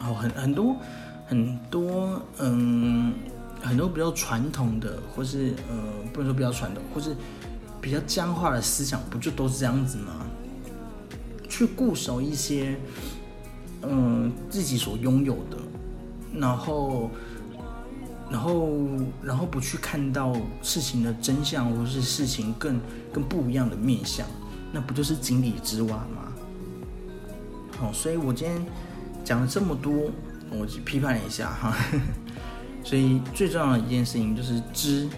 哦，很很多很多，嗯。很多比较传统的，或是呃，不能说比较传统，或是比较僵化的思想，不就都是这样子吗？去固守一些，嗯，自己所拥有的，然后，然后，然后不去看到事情的真相，或是事情更更不一样的面相，那不就是井底之蛙吗？好，所以我今天讲了这么多，我批判了一下哈。所以最重要的一件事情就是知，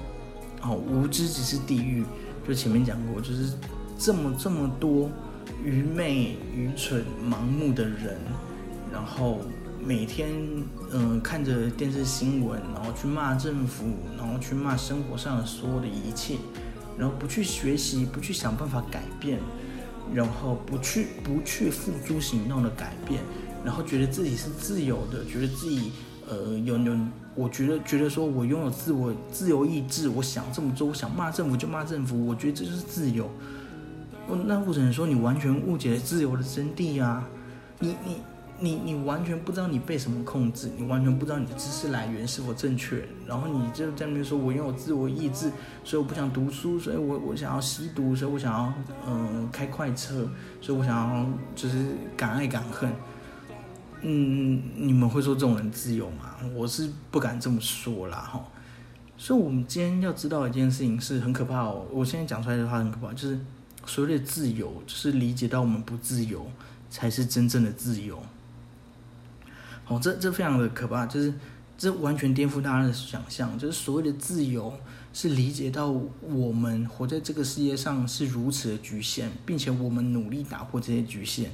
哦，无知只是地狱。就前面讲过，就是这么这么多愚昧、愚蠢、盲目的人，然后每天嗯看着电视新闻，然后去骂政府，然后去骂生活上的所有的一切，然后不去学习，不去想办法改变，然后不去不去付诸行动的改变，然后觉得自己是自由的，觉得自己呃有有。我觉得，觉得说我拥有自我自由意志，我想这么做，我想骂政府就骂政府，我觉得这就是自由。那我只能说你完全误解了自由的真谛啊！你你你你完全不知道你被什么控制，你完全不知道你的知识来源是否正确，然后你就在那边说我拥有自我意志，所以我不想读书，所以我我想要吸毒，所以我想要嗯开快车，所以我想要就是敢爱敢恨。嗯，你们会说这种人自由吗？我是不敢这么说啦，哈。所以，我们今天要知道一件事情是很可怕哦。我现在讲出来的话很可怕，就是所谓的自由，就是理解到我们不自由才是真正的自由。哦，这这非常的可怕，就是这完全颠覆大家的想象。就是所谓的自由，是理解到我们活在这个世界上是如此的局限，并且我们努力打破这些局限。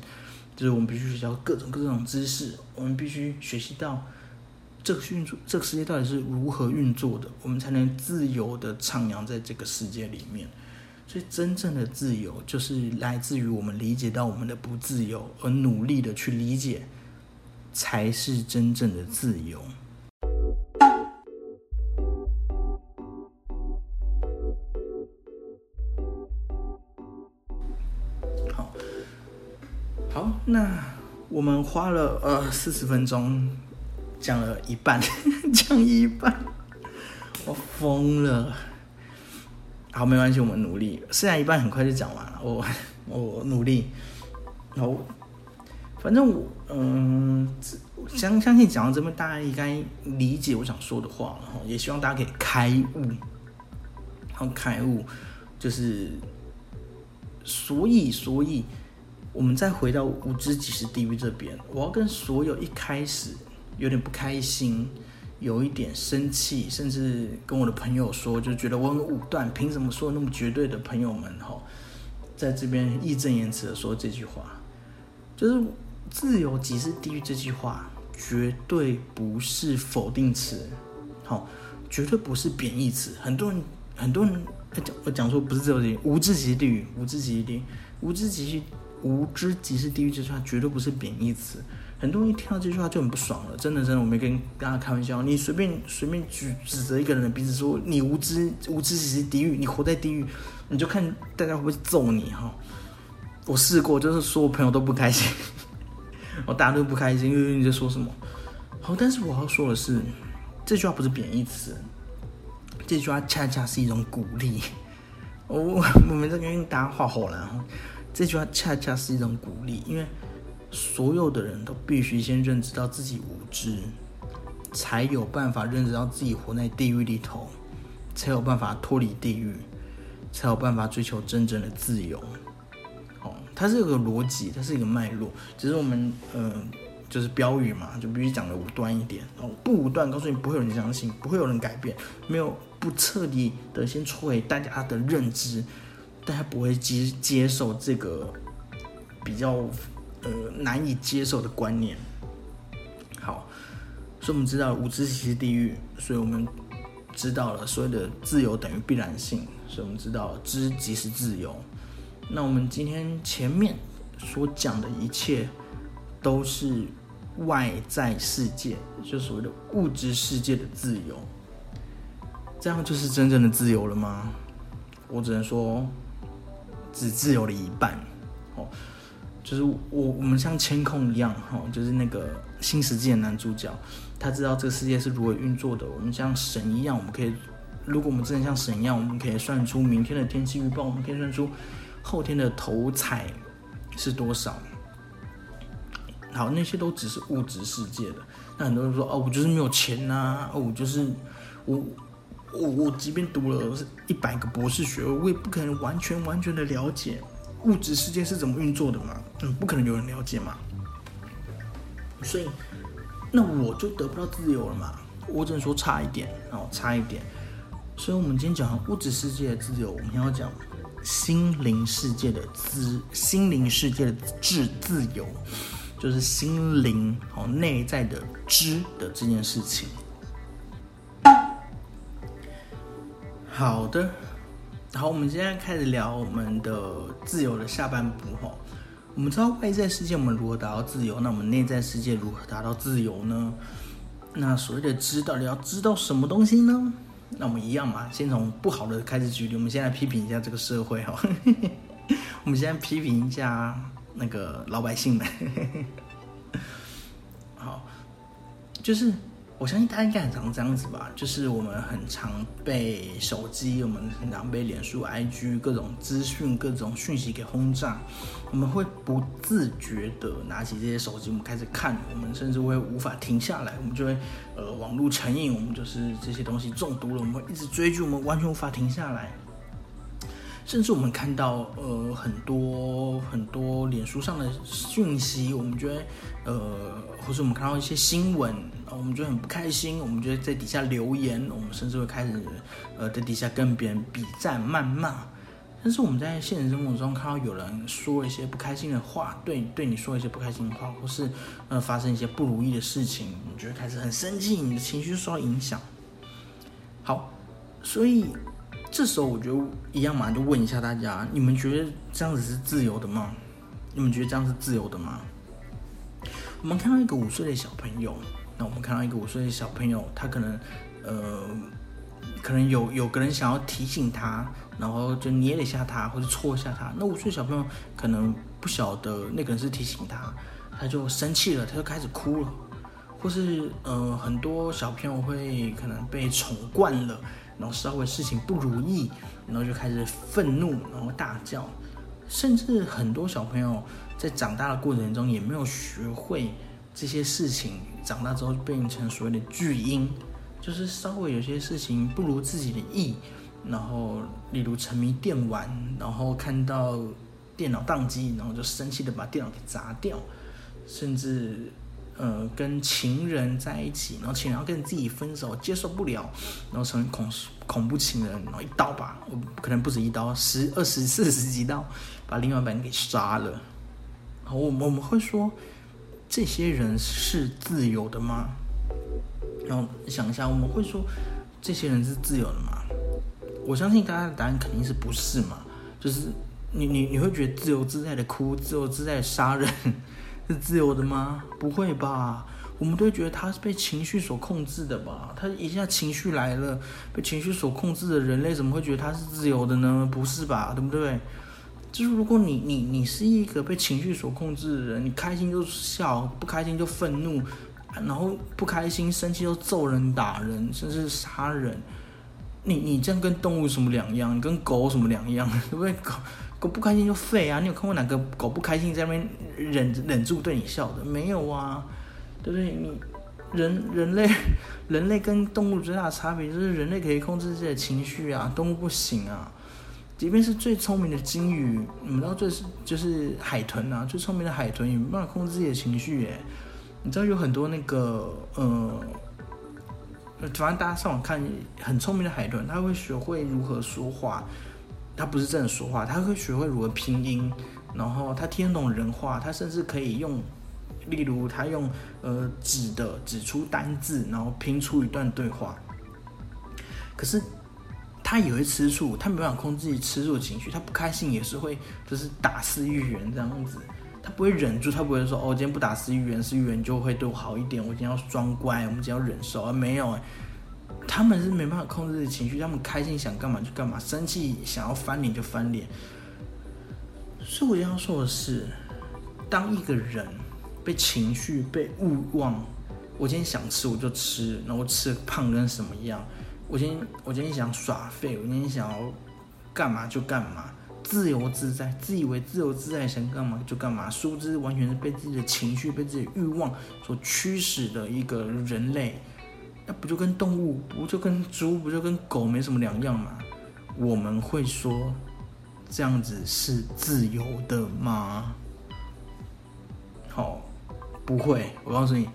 就是我们必须学到各种各种知识，我们必须学习到这个运作，这个世界到底是如何运作的，我们才能自由的徜徉在这个世界里面。所以，真正的自由就是来自于我们理解到我们的不自由，而努力的去理解，才是真正的自由。好，那我们花了呃四十分钟讲了一半，讲一半，我疯了。好，没关系，我们努力，剩下一半很快就讲完了。我我努力，然后，反正我嗯相相信讲到这边，大家应该理解我想说的话了。也希望大家可以开悟，然后开悟就是所以所以。我们再回到无知即是地狱这边，我要跟所有一开始有点不开心、有一点生气，甚至跟我的朋友说，就觉得我很武断，凭什么说那么绝对的朋友们，哈，在这边义正言辞的说这句话，就是自由即是地狱这句话，绝对不是否定词，好，绝对不是贬义词。很多人很多人讲我讲说不是自由，无知即是地狱，无知即是地狱，无知即是。无知即是地狱这句话绝对不是贬义词，很多人一听到这句话就很不爽了。真的，真的，我没跟大家开玩笑。你随便随便举指责一个人的鼻子说你无知，无知即是地狱，你活在地狱，你就看大家会不会揍你哈。我试过，就是说我朋友都不开心，我大家都不开心，因为你在说什么。好，但是我要说的是，这句话不是贬义词，这句话恰恰是一种鼓励。我 我们在跟大家画好了。这句话恰恰是一种鼓励，因为所有的人都必须先认知到自己无知，才有办法认知到自己活在地狱里头，才有办法脱离地狱，才有办法追求真正的自由。哦，它是有个逻辑，它是一个脉络，只是我们呃，就是标语嘛，就必须讲的武断一点哦，不武断，告诉你不会有人相信，不会有人改变，没有不彻底的先摧毁大家的认知。大家不会接接受这个比较呃难以接受的观念。好，所以我们知道无知即是地狱，所以我们知道了所有的自由等于必然性，所以我们知道知即是自由。那我们今天前面所讲的一切都是外在世界，就所谓的物质世界的自由，这样就是真正的自由了吗？我只能说只自由了一半。哦，就是我我们像千空一样，哈，就是那个新世界的男主角。他知道这个世界是如何运作的。我们像神一样，我们可以，如果我们真的像神一样，我们可以算出明天的天气预报，我们可以算出后天的头彩是多少。好，那些都只是物质世界的。那很多人说，哦，我就是没有钱呐，哦，我就是我我我，即便读了一百个博士学位，我也不可能完全完全的了解物质世界是怎么运作的嘛。嗯，不可能有人了解嘛。所以。那我就得不到自由了嘛？我只能说差一点哦，差一点。所以，我们今天讲物质世界的自由，我们要讲心灵世界的自，心灵世界的自自由，就是心灵哦内在的知的这件事情。好的，好，我们现在开始聊我们的自由的下半部哈。我们知道外在世界我们如何达到自由，那我们内在世界如何达到自由呢？那所谓的知到底要知道什么东西呢？那我们一样嘛，先从不好的开始举例。我们先来批评一下这个社会哈，我们先批评一下那个老百姓们。好，就是。我相信大家应该很常这样子吧，就是我们很常被手机，我们很常被脸书、IG 各种资讯、各种讯息给轰炸，我们会不自觉的拿起这些手机，我们开始看，我们甚至会无法停下来，我们就会呃网络成瘾，我们就是这些东西中毒了，我们会一直追剧，我们完全无法停下来。甚至我们看到呃很多很多脸书上的讯息，我们觉得呃，或者我们看到一些新闻，我们觉得很不开心，我们觉得在底下留言，我们甚至会开始呃在底下跟别人比赞谩骂。但是我们在现实生活中看到有人说一些不开心的话，对对你说一些不开心的话，或是呃发生一些不如意的事情，你觉得开始很生气，你的情绪受到影响。好，所以。这时候我就一样嘛，就问一下大家：你们觉得这样子是自由的吗？你们觉得这样是自由的吗？我们看到一个五岁的小朋友，那我们看到一个五岁的小朋友，他可能呃，可能有有个人想要提醒他，然后就捏了一下他，或者戳一下他。那五岁小朋友可能不晓得那个人是提醒他，他就生气了，他就开始哭了，或是呃，很多小朋友会可能被宠惯了。然后稍微事情不如意，然后就开始愤怒，然后大叫，甚至很多小朋友在长大的过程中也没有学会这些事情，长大之后就变成所谓的巨婴，就是稍微有些事情不如自己的意，然后例如沉迷电玩，然后看到电脑宕机，然后就生气的把电脑给砸掉，甚至。呃，跟情人在一起，然后情人要跟自己分手，接受不了，然后成为恐恐怖情人，然后一刀把，我可能不止一刀，十、二十、四十几刀，把另外一半给杀了。好，我们我们会说，这些人是自由的吗？然后想一下，我们会说，这些人是自由的吗？我相信大家的答案肯定是不是嘛？就是你你你会觉得自由自在的哭，自由自在的杀人。是自由的吗？不会吧，我们都觉得他是被情绪所控制的吧？他一下情绪来了，被情绪所控制的人类怎么会觉得他是自由的呢？不是吧，对不对？就是如果你你你是一个被情绪所控制的人，你开心就笑，不开心就愤怒，然后不开心生气就揍人打人，甚至杀人，你你这样跟动物什么两样？你跟狗什么两样？对不对？狗。狗不开心就吠啊！你有看过哪个狗不开心在那边忍忍住对你笑的？没有啊，对不对？你人人类人类跟动物最大的差别就是人类可以控制自己的情绪啊，动物不行啊。即便是最聪明的鲸鱼，你们知道最就是海豚啊，最聪明的海豚也没办法控制自己的情绪耶。你知道有很多那个呃，反正大家上网看，很聪明的海豚，它会学会如何说话。他不是真的说话，他会学会如何拼音，然后他听得懂人话，他甚至可以用例如他用呃指的指出单字，然后拼出一段对话。可是他也会吃醋，他没办法控制自己吃醋的情绪，他不开心也是会就是打四预言这样子，他不会忍住，他不会说哦，今天不打四预言，四预言就会对我好一点，我今天要装乖，我们今天要忍受，而没有他们是没办法控制自己情绪，他们开心想干嘛就干嘛，生气想要翻脸就翻脸。所以我要说的是，当一个人被情绪、被欲望，我今天想吃我就吃，然后吃胖跟什么一样。我今天我今天想耍废，我今天想要干嘛就干嘛，自由自在，自以为自由自在想干嘛就干嘛，殊不知完全是被自己的情绪、被自己的欲望所驱使的一个人类。那不就跟动物，不就跟猪，不就跟狗没什么两样吗？我们会说这样子是自由的吗？好，不会，我告诉你，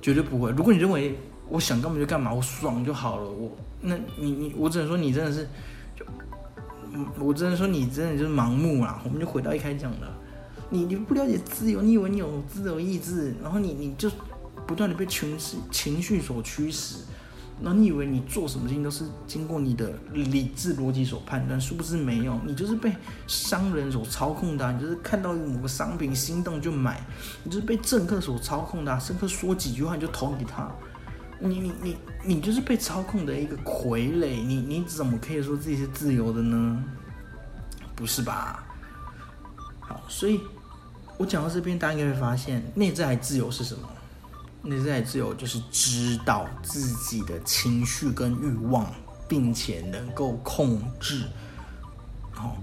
绝对不会。如果你认为我想干嘛就干嘛，我爽就好了，我那你你我只能说你真的是，就我只能说你真的就是盲目啦。我们就回到一开始讲的，你你不了解自由，你以为你有自由意志，然后你你就。不断的被情绪情绪所驱使，然后你以为你做什么事情都是经过你的理智逻辑所判断，殊不知没有，你就是被商人所操控的，你就是看到某个商品心动就买，你就是被政客所操控的，政客说几句话你就投给他，你你你你就是被操控的一个傀儡，你你怎么可以说自己是自由的呢？不是吧？好，所以我讲到这边，大家应该会发现，内在自由是什么？内在自由就是知道自己的情绪跟欲望，并且能够控制，哦，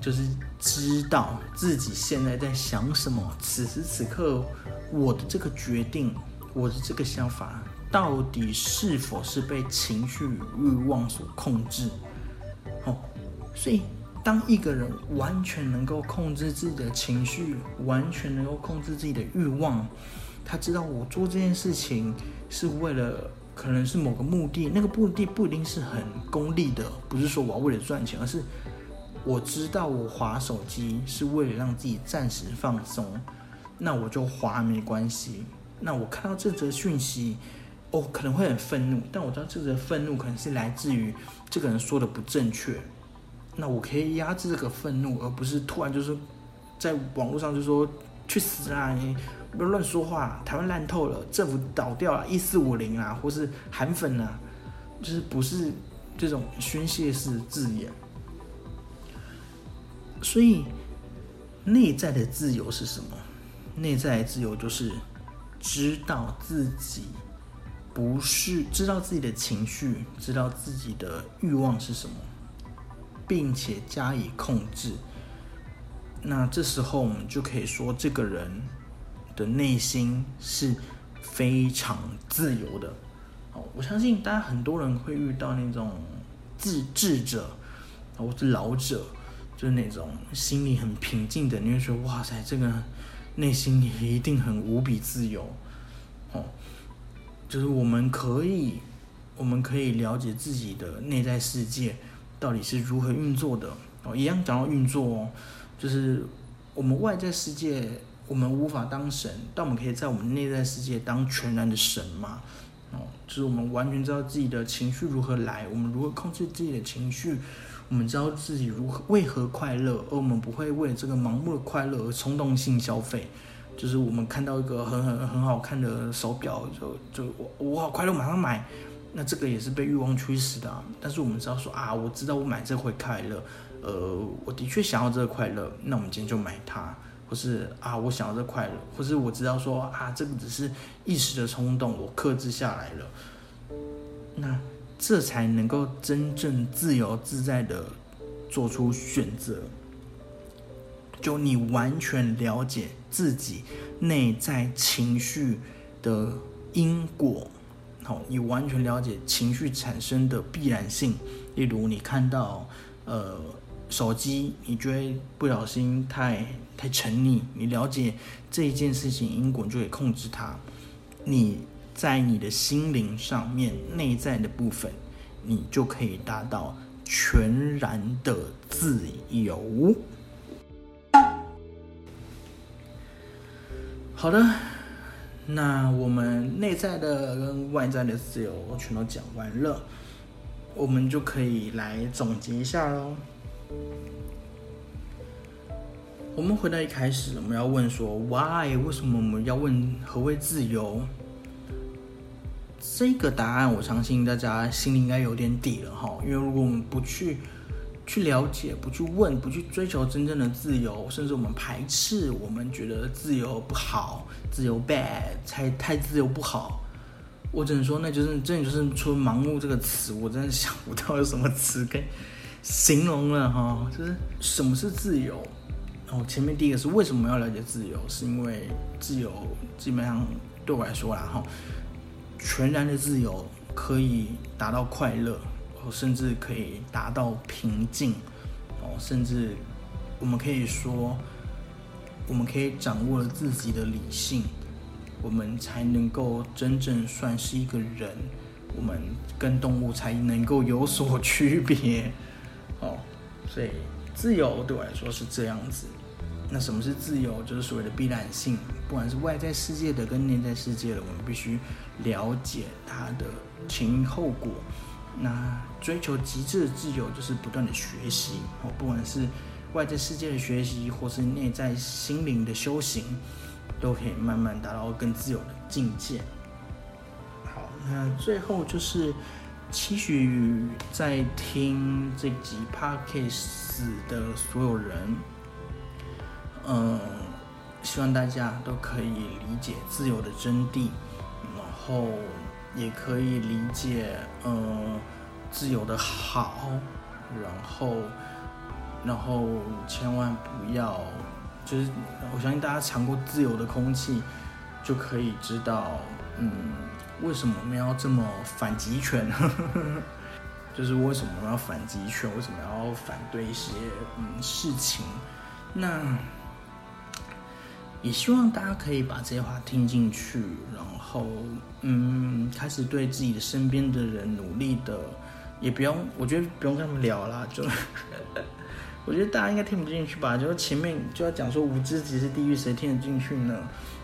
就是知道自己现在在想什么。此时此刻，我的这个决定，我的这个想法，到底是否是被情绪欲望所控制？哦，所以当一个人完全能够控制自己的情绪，完全能够控制自己的欲望。他知道我做这件事情是为了，可能是某个目的，那个目的不一定是很功利的，不是说我要为了赚钱，而是我知道我划手机是为了让自己暂时放松，那我就划没关系。那我看到这则讯息，哦，可能会很愤怒，但我知道这个愤怒可能是来自于这个人说的不正确，那我可以压制这个愤怒，而不是突然就是在网络上就说去死啊你。不要乱说话！台湾烂透了，政府倒掉了，一四五零啊，或是韩粉啊，就是不是这种宣泄式字眼。所以，内在的自由是什么？内在的自由就是知道自己不是知道自己的情绪，知道自己的欲望是什么，并且加以控制。那这时候我们就可以说，这个人。的内心是非常自由的，哦，我相信大家很多人会遇到那种自智者，或是老者，就是那种心里很平静的，你会说哇塞，这个内心一定很无比自由，就是我们可以，我们可以了解自己的内在世界到底是如何运作的，哦，一样讲到运作哦，就是我们外在世界。我们无法当神，但我们可以在我们内在世界当全然的神嘛？哦，就是我们完全知道自己的情绪如何来，我们如何控制自己的情绪，我们知道自己如何为何快乐，而我们不会为这个盲目的快乐而冲动性消费。就是我们看到一个很很很好看的手表，就就我我好快乐，马上买。那这个也是被欲望驱使的。但是我们知道说啊，我知道我买这会快乐，呃，我的确想要这个快乐，那我们今天就买它。或是啊，我想要这快乐，或是我知道说啊，这个只是一时的冲动，我克制下来了。那这才能够真正自由自在的做出选择。就你完全了解自己内在情绪的因果，好，你完全了解情绪产生的必然性。例如，你看到呃。手机，你觉得不小心太太沉溺，你了解这一件事情因果，就可以控制它。你在你的心灵上面内在的部分，你就可以达到全然的自由。好的，那我们内在的跟外在的自由全都讲完了，我们就可以来总结一下喽。我们回到一开始，我们要问说，why？为什么我们要问何谓自由？这个答案，我相信大家心里应该有点底了哈。因为如果我们不去去了解、不去问、不去追求真正的自由，甚至我们排斥，我们觉得自由不好，自由 bad，太太自由不好。我只能说，那就是真的就是除了盲目这个词，我真的想不到有什么词可以形容了哈。就是什么是自由？然后前面第一个是为什么要了解自由？是因为自由基本上对我来说啦，哈，全然的自由可以达到快乐，甚至可以达到平静，哦，甚至我们可以说，我们可以掌握了自己的理性，我们才能够真正算是一个人，我们跟动物才能够有所 区别，哦，所以。自由对我来说是这样子，那什么是自由？就是所谓的必然性，不管是外在世界的跟内在世界的，我们必须了解它的前因后果。那追求极致的自由，就是不断的学习哦，不管是外在世界的学习，或是内在心灵的修行，都可以慢慢达到更自由的境界。好，那最后就是。期许在听这集 podcast 的所有人，嗯，希望大家都可以理解自由的真谛，然后也可以理解，嗯，自由的好，然后，然后千万不要，就是我相信大家尝过自由的空气，就可以知道，嗯。为什么我们要这么反极权？就是为什么我们要反极权？为什么要反对一些嗯事情？那也希望大家可以把这些话听进去，然后嗯开始对自己的身边的人努力的，也不用我觉得不用跟他们聊了，就我觉得大家应该听不进去吧？就是前面就要讲说无知即是地狱，谁听得进去呢？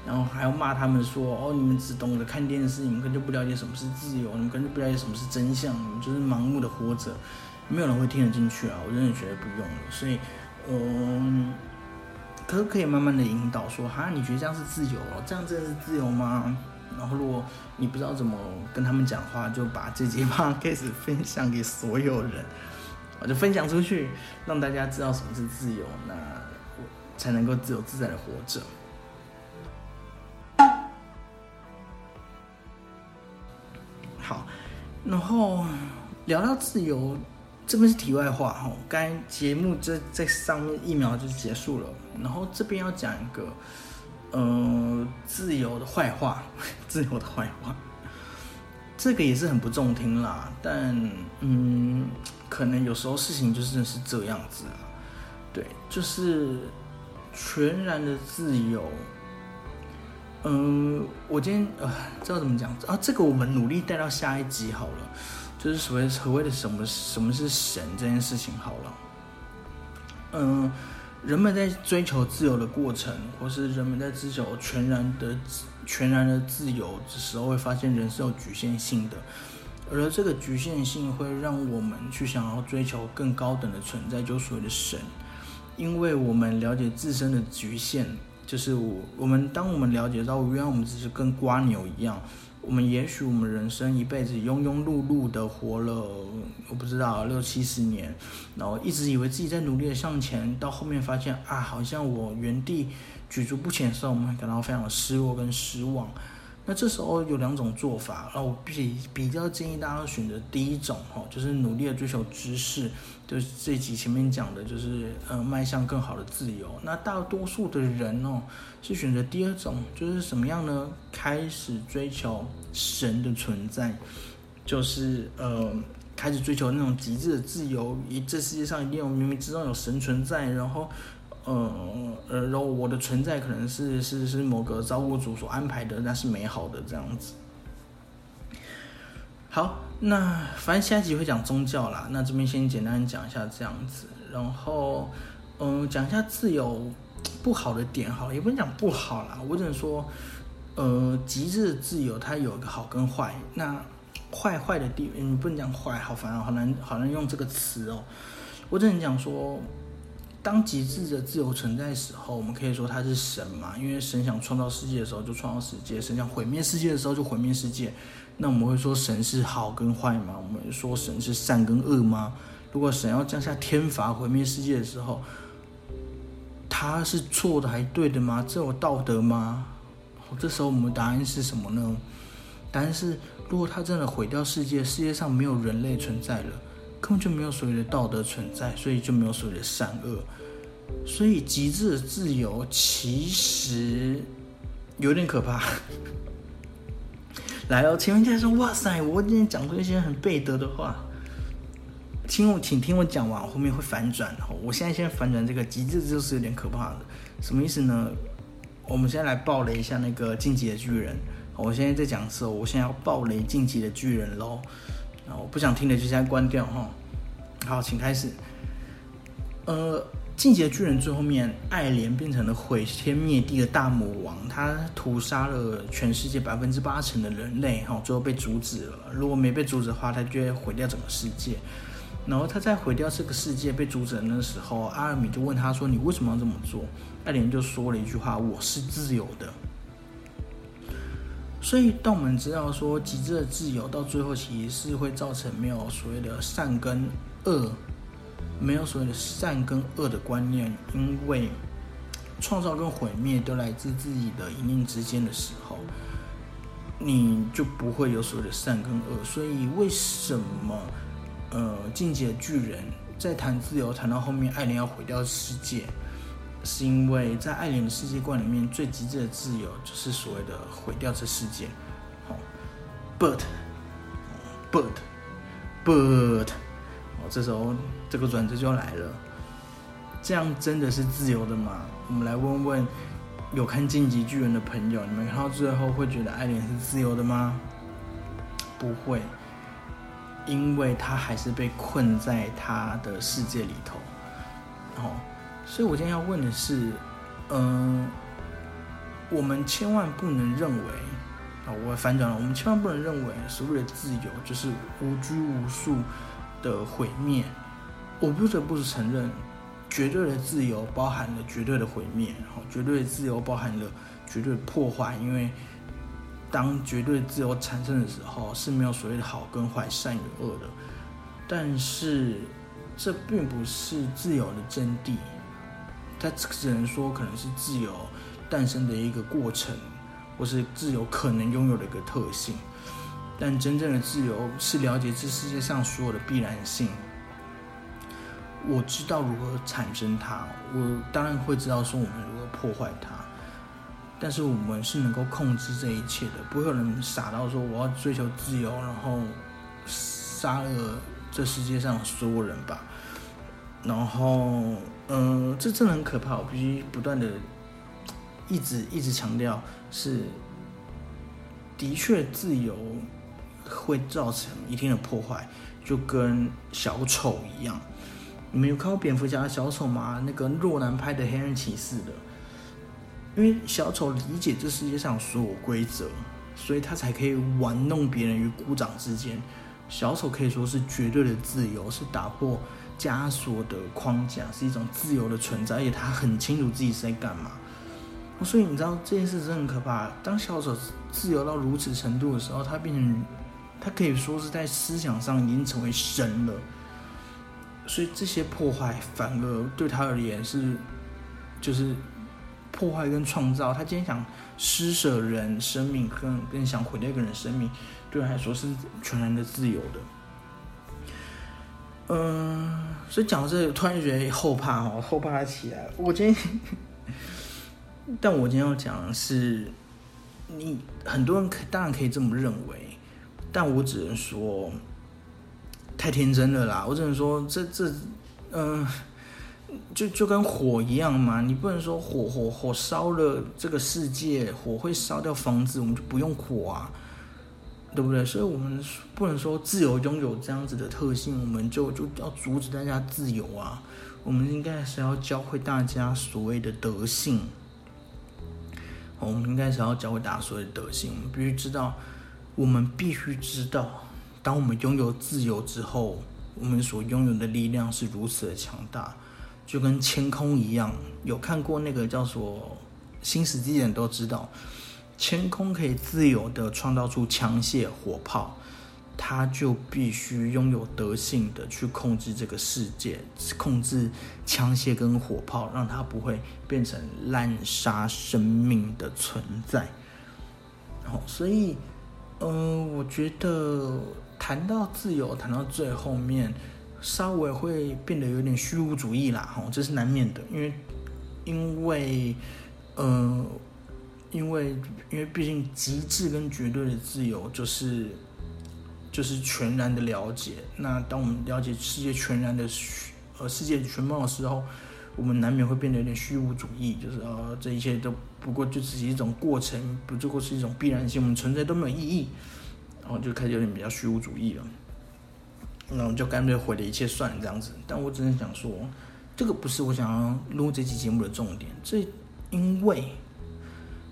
然后还要骂他们说：“哦，你们只懂得看电视，你们根本就不了解什么是自由，你们根本就不了解什么是真相，你们就是盲目的活着，没有人会听得进去啊！我真的觉得不用了。所以，嗯，可是可以慢慢的引导说：哈，你觉得这样是自由哦？这样真的是自由吗？然后，如果你不知道怎么跟他们讲话，就把这节话开始分享给所有人，我就分享出去，让大家知道什么是自由，那才能够自由自在的活着。”好，然后聊到自由，这边是题外话哈。刚才节目这在上一秒就结束了，然后这边要讲一个，呃，自由的坏话，自由的坏话，这个也是很不中听啦。但嗯，可能有时候事情就是是这样子啊，对，就是全然的自由。嗯，我今天呃，知道怎么讲啊？这个我们努力带到下一集好了，就是所谓所谓的什么什么是神这件事情好了。嗯，人们在追求自由的过程，或是人们在追求全然的全然的自由的时候，会发现人是有局限性的，而这个局限性会让我们去想要追求更高等的存在，就所谓的神，因为我们了解自身的局限。就是我，我们当我们了解到，原来我们只是跟瓜牛一样，我们也许我们人生一辈子庸庸碌碌的活了，我不知道六七十年，然后一直以为自己在努力的向前，到后面发现啊，好像我原地举足不前的时候，我们感到非常的失落跟失望。那这时候有两种做法，然后我比比较建议大家选择第一种哈，就是努力的追求知识，就是这集前面讲的，就是呃迈向更好的自由。那大多数的人哦是选择第二种，就是什么样呢？开始追求神的存在，就是呃开始追求那种极致的自由，以这世界上一定有冥冥之中有神存在，然后。嗯呃，然后我的存在可能是是是某个造物主所安排的，那是美好的这样子。好，那反正下一集会讲宗教啦，那这边先简单讲一下这样子，然后嗯讲一下自由，不好的点，好，也不能讲不好啦，我只能说，呃，极致的自由它有一个好跟坏，那坏坏的地，嗯不能讲坏，好烦啊，好难，好难用这个词哦。我只能讲说，当极致的自由存在的时候，我们可以说它是神嘛，因为神想创造世界的时候就创造世界，神想毁灭世界的时候就毁灭世界。那我们会说神是好跟坏吗？我们说神是善跟恶吗？如果神要降下天罚毁灭世界的时候，他是错的还对的吗？这有道德吗？这时候我们答案是什么呢？答案是，如果他真的毁掉世界，世界上没有人类存在了，根本就没有所谓的道德存在，所以就没有所谓的善恶。所以极致的自由其实有点可怕。来哦，前面在说，哇塞，我今天讲过一些很背德的话，听我，请听我讲完，后面会反转。我现在先反转这个极致，就是有点可怕的，什么意思呢？我们现在来爆雷一下那个晋级的巨人。我现在在讲的时候，我现在要爆雷晋级的巨人喽。然后不想听的就现在关掉哈。好，请开始。呃。进阶巨人最后面，爱莲变成了毁天灭地的大魔王，他屠杀了全世界百分之八成的人类，哈，最后被阻止了。如果没被阻止的话，他就会毁掉整个世界。然后他在毁掉这个世界被阻止的那时候，阿尔米就问他说：“你为什么要这么做？”爱莲就说了一句话：“我是自由的。”所以，当我们知道说极致的自由到最后其实是会造成没有所谓的善跟恶。没有所谓的善跟恶的观念，因为创造跟毁灭都来自自己的一念之间的时候，你就不会有所谓的善跟恶。所以为什么呃，境界巨人在谈自由谈到后面，爱莲要毁掉世界，是因为在爱莲的世界观里面，最极致的自由就是所谓的毁掉这世界。好这时候，这个转折就来了。这样真的是自由的吗？我们来问问有看《晋级巨人》的朋友，你们看到最后会觉得爱莲是自由的吗？不会，因为他还是被困在他的世界里头。哦，所以我今天要问的是，嗯，我们千万不能认为，啊，我反转了，我们千万不能认为所谓的自由就是无拘无束。的毁灭，我不得不承认，绝对的自由包含了绝对的毁灭，然后绝对的自由包含了绝对破坏。因为当绝对自由产生的时候，是没有所谓的好跟坏、善与恶的。但是这并不是自由的真谛，它只能说可能是自由诞生的一个过程，或是自由可能拥有的一个特性。但真正的自由是了解这世界上所有的必然性。我知道如何产生它，我当然会知道说我们如何破坏它。但是我们是能够控制这一切的，不会有人傻到说我要追求自由，然后杀了这世界上所有人吧。然后，嗯，这真的很可怕。我必须不断的一直一直强调，是的确自由。会造成一定的破坏，就跟小丑一样。你们有看过蝙蝠侠的小丑吗？那个诺兰拍的《黑暗骑士》的，因为小丑理解这世界上所有规则，所以他才可以玩弄别人于股掌之间。小丑可以说是绝对的自由，是打破枷锁的框架，是一种自由的存在，而且他很清楚自己是在干嘛。所以你知道这件事真的很可怕。当小丑自由到如此程度的时候，他变成。他可以说是在思想上已经成为神了，所以这些破坏反而对他而言是，就是破坏跟创造。他今天想施舍人生命，跟跟想毁掉一个人生命，对他来说是全然的自由的。嗯，所以讲到这，突然觉得后怕哦，后怕起来。我今天，但我今天要讲的是，你很多人可当然可以这么认为。但我只能说，太天真了啦！我只能说，这这，嗯，就就跟火一样嘛，你不能说火火火烧了这个世界，火会烧掉房子，我们就不用火啊。对不对？所以我们不能说自由拥有这样子的特性，我们就就要阻止大家自由啊。我们应该是要教会大家所谓的德性。我们应该是要教会大家所谓的德性，我们必须知道，我们必须知道，当我们拥有自由之后，我们所拥有的力量是如此的强大，就跟天空一样。有看过那个叫做《新世纪》的人都知道。天空可以自由的创造出枪械、火炮，它就必须拥有德性的去控制这个世界，控制枪械跟火炮，让它不会变成滥杀生命的存在。好，所以，嗯，我觉得谈到自由，谈到最后面，稍微会变得有点虚无主义啦。哈，这是难免的，因为，因为，嗯。因为，因为毕竟极致跟绝对的自由就是，就是全然的了解。那当我们了解世界全然的，呃，世界全貌的时候，我们难免会变得有点虚无主义，就是呃，这一切都不过就只是一种过程，不过是一种必然性，我们存在都没有意义，然后就开始有点比较虚无主义了。那我们就干脆毁了一切算了这样子。但我只是想说，这个不是我想要录这期节目的重点，这因为。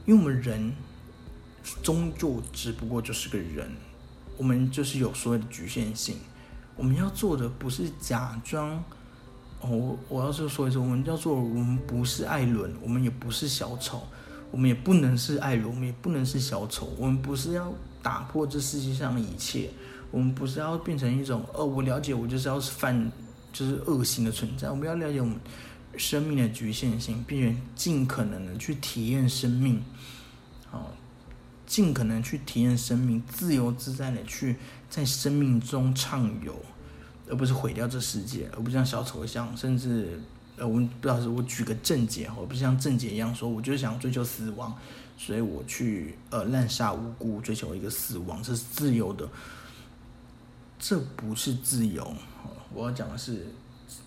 因为我们人终究只不过就是个人，我们就是有所谓的局限性。我们要做的不是假装我，我要是说一次，我们要做，我们不是艾伦，我们也不是小丑，我们也不能是艾伦，我们也不能是小丑，我们不是要打破这世界上的一切，我们不是要变成一种哦，我了解，我就是要是犯就是恶行的存在，我们要了解我们。生命的局限性，并且尽可能的去体验生命，好，尽可能去体验生命，自由自在的去在生命中畅游，而不是毁掉这世界，而不是像小丑一样，甚至呃，我不知道是我举个正解，我不是像正解一样说，我就是想追求死亡，所以我去呃滥杀无辜，追求一个死亡，这是自由的，这不是自由，我要讲的是。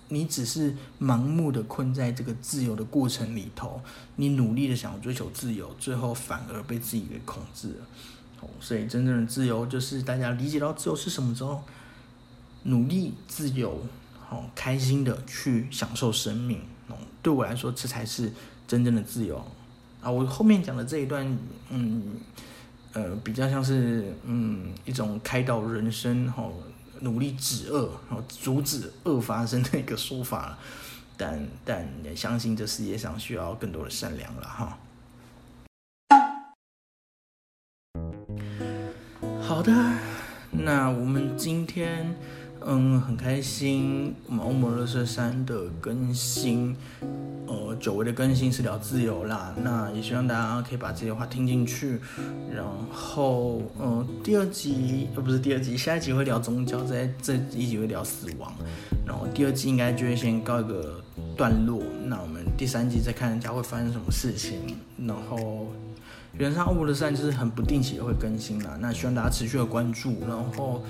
你只是盲目的困在这个自由的过程里头，你努力的想要追求自由，最后反而被自己给控制了。所以真正的自由就是大家理解到自由是什么之后，努力自由，好开心的去享受生命。哦，对我来说，这才是真正的自由。啊，我后面讲的这一段，嗯，呃，比较像是嗯一种开导人生，哈。努力止恶，然后阻止恶发生的一个说法但但也相信这世界上需要更多的善良了哈。好的，那我们今天。嗯，很开心，我们欧摩乐色山的更新，呃，久违的更新是聊自由啦。那也希望大家可以把这些话听进去。然后，呃，第二集呃不是第二集，下一集会聊宗教，在这一集会聊死亡。然后第二集应该就会先告一个段落。那我们第三集再看人家会发生什么事情。然后，原上欧摩乐山就是很不定期的会更新啦。那希望大家持续的关注。然后。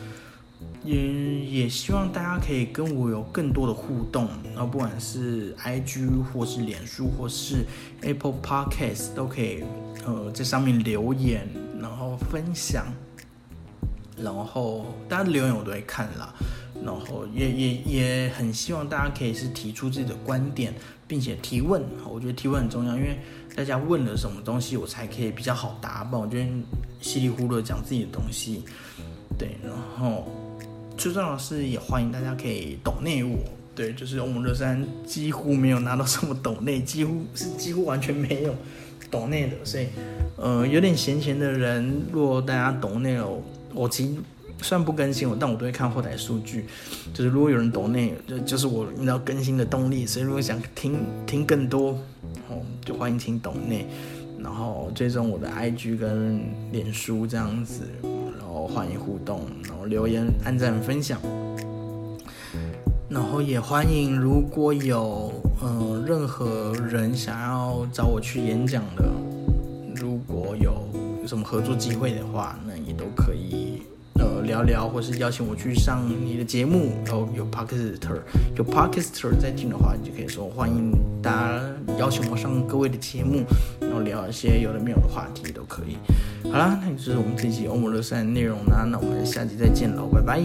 也也希望大家可以跟我有更多的互动，然后不管是 IG 或是脸书或是 Apple Podcast 都可以，呃，在上面留言，然后分享，然后大家留言我都会看啦，然后也也也很希望大家可以是提出自己的观点，并且提问，我觉得提问很重要，因为大家问了什么东西，我才可以比较好答吧。我觉得稀里糊涂讲自己的东西，对，然后。最重要的是，也欢迎大家可以懂内我。对，就是我们乐山几乎没有拿到什么懂内，几乎是几乎完全没有懂内的。所以，呃，有点闲钱的人，如果大家懂内哦，我其实算不更新我，但我都会看后台数据。就是如果有人懂内，就就是我要更新的动力。所以，如果想听听更多，哦，就欢迎听懂内，然后追踪我的 IG 跟脸书这样子。欢迎互动，然后留言、按赞、分享，然后也欢迎如果有呃任何人想要找我去演讲的，如果有什么合作机会的话，那也都可以呃聊聊，或是邀请我去上你的节目。然后有 podcaster 有 podcaster 在听的话，你就可以说欢迎大家邀请我上各位的节目。然后聊一些有的没有的话题都可以。好啦，那就是我们这期欧姆乐赛的内容啦，那我们下期再见喽，拜拜。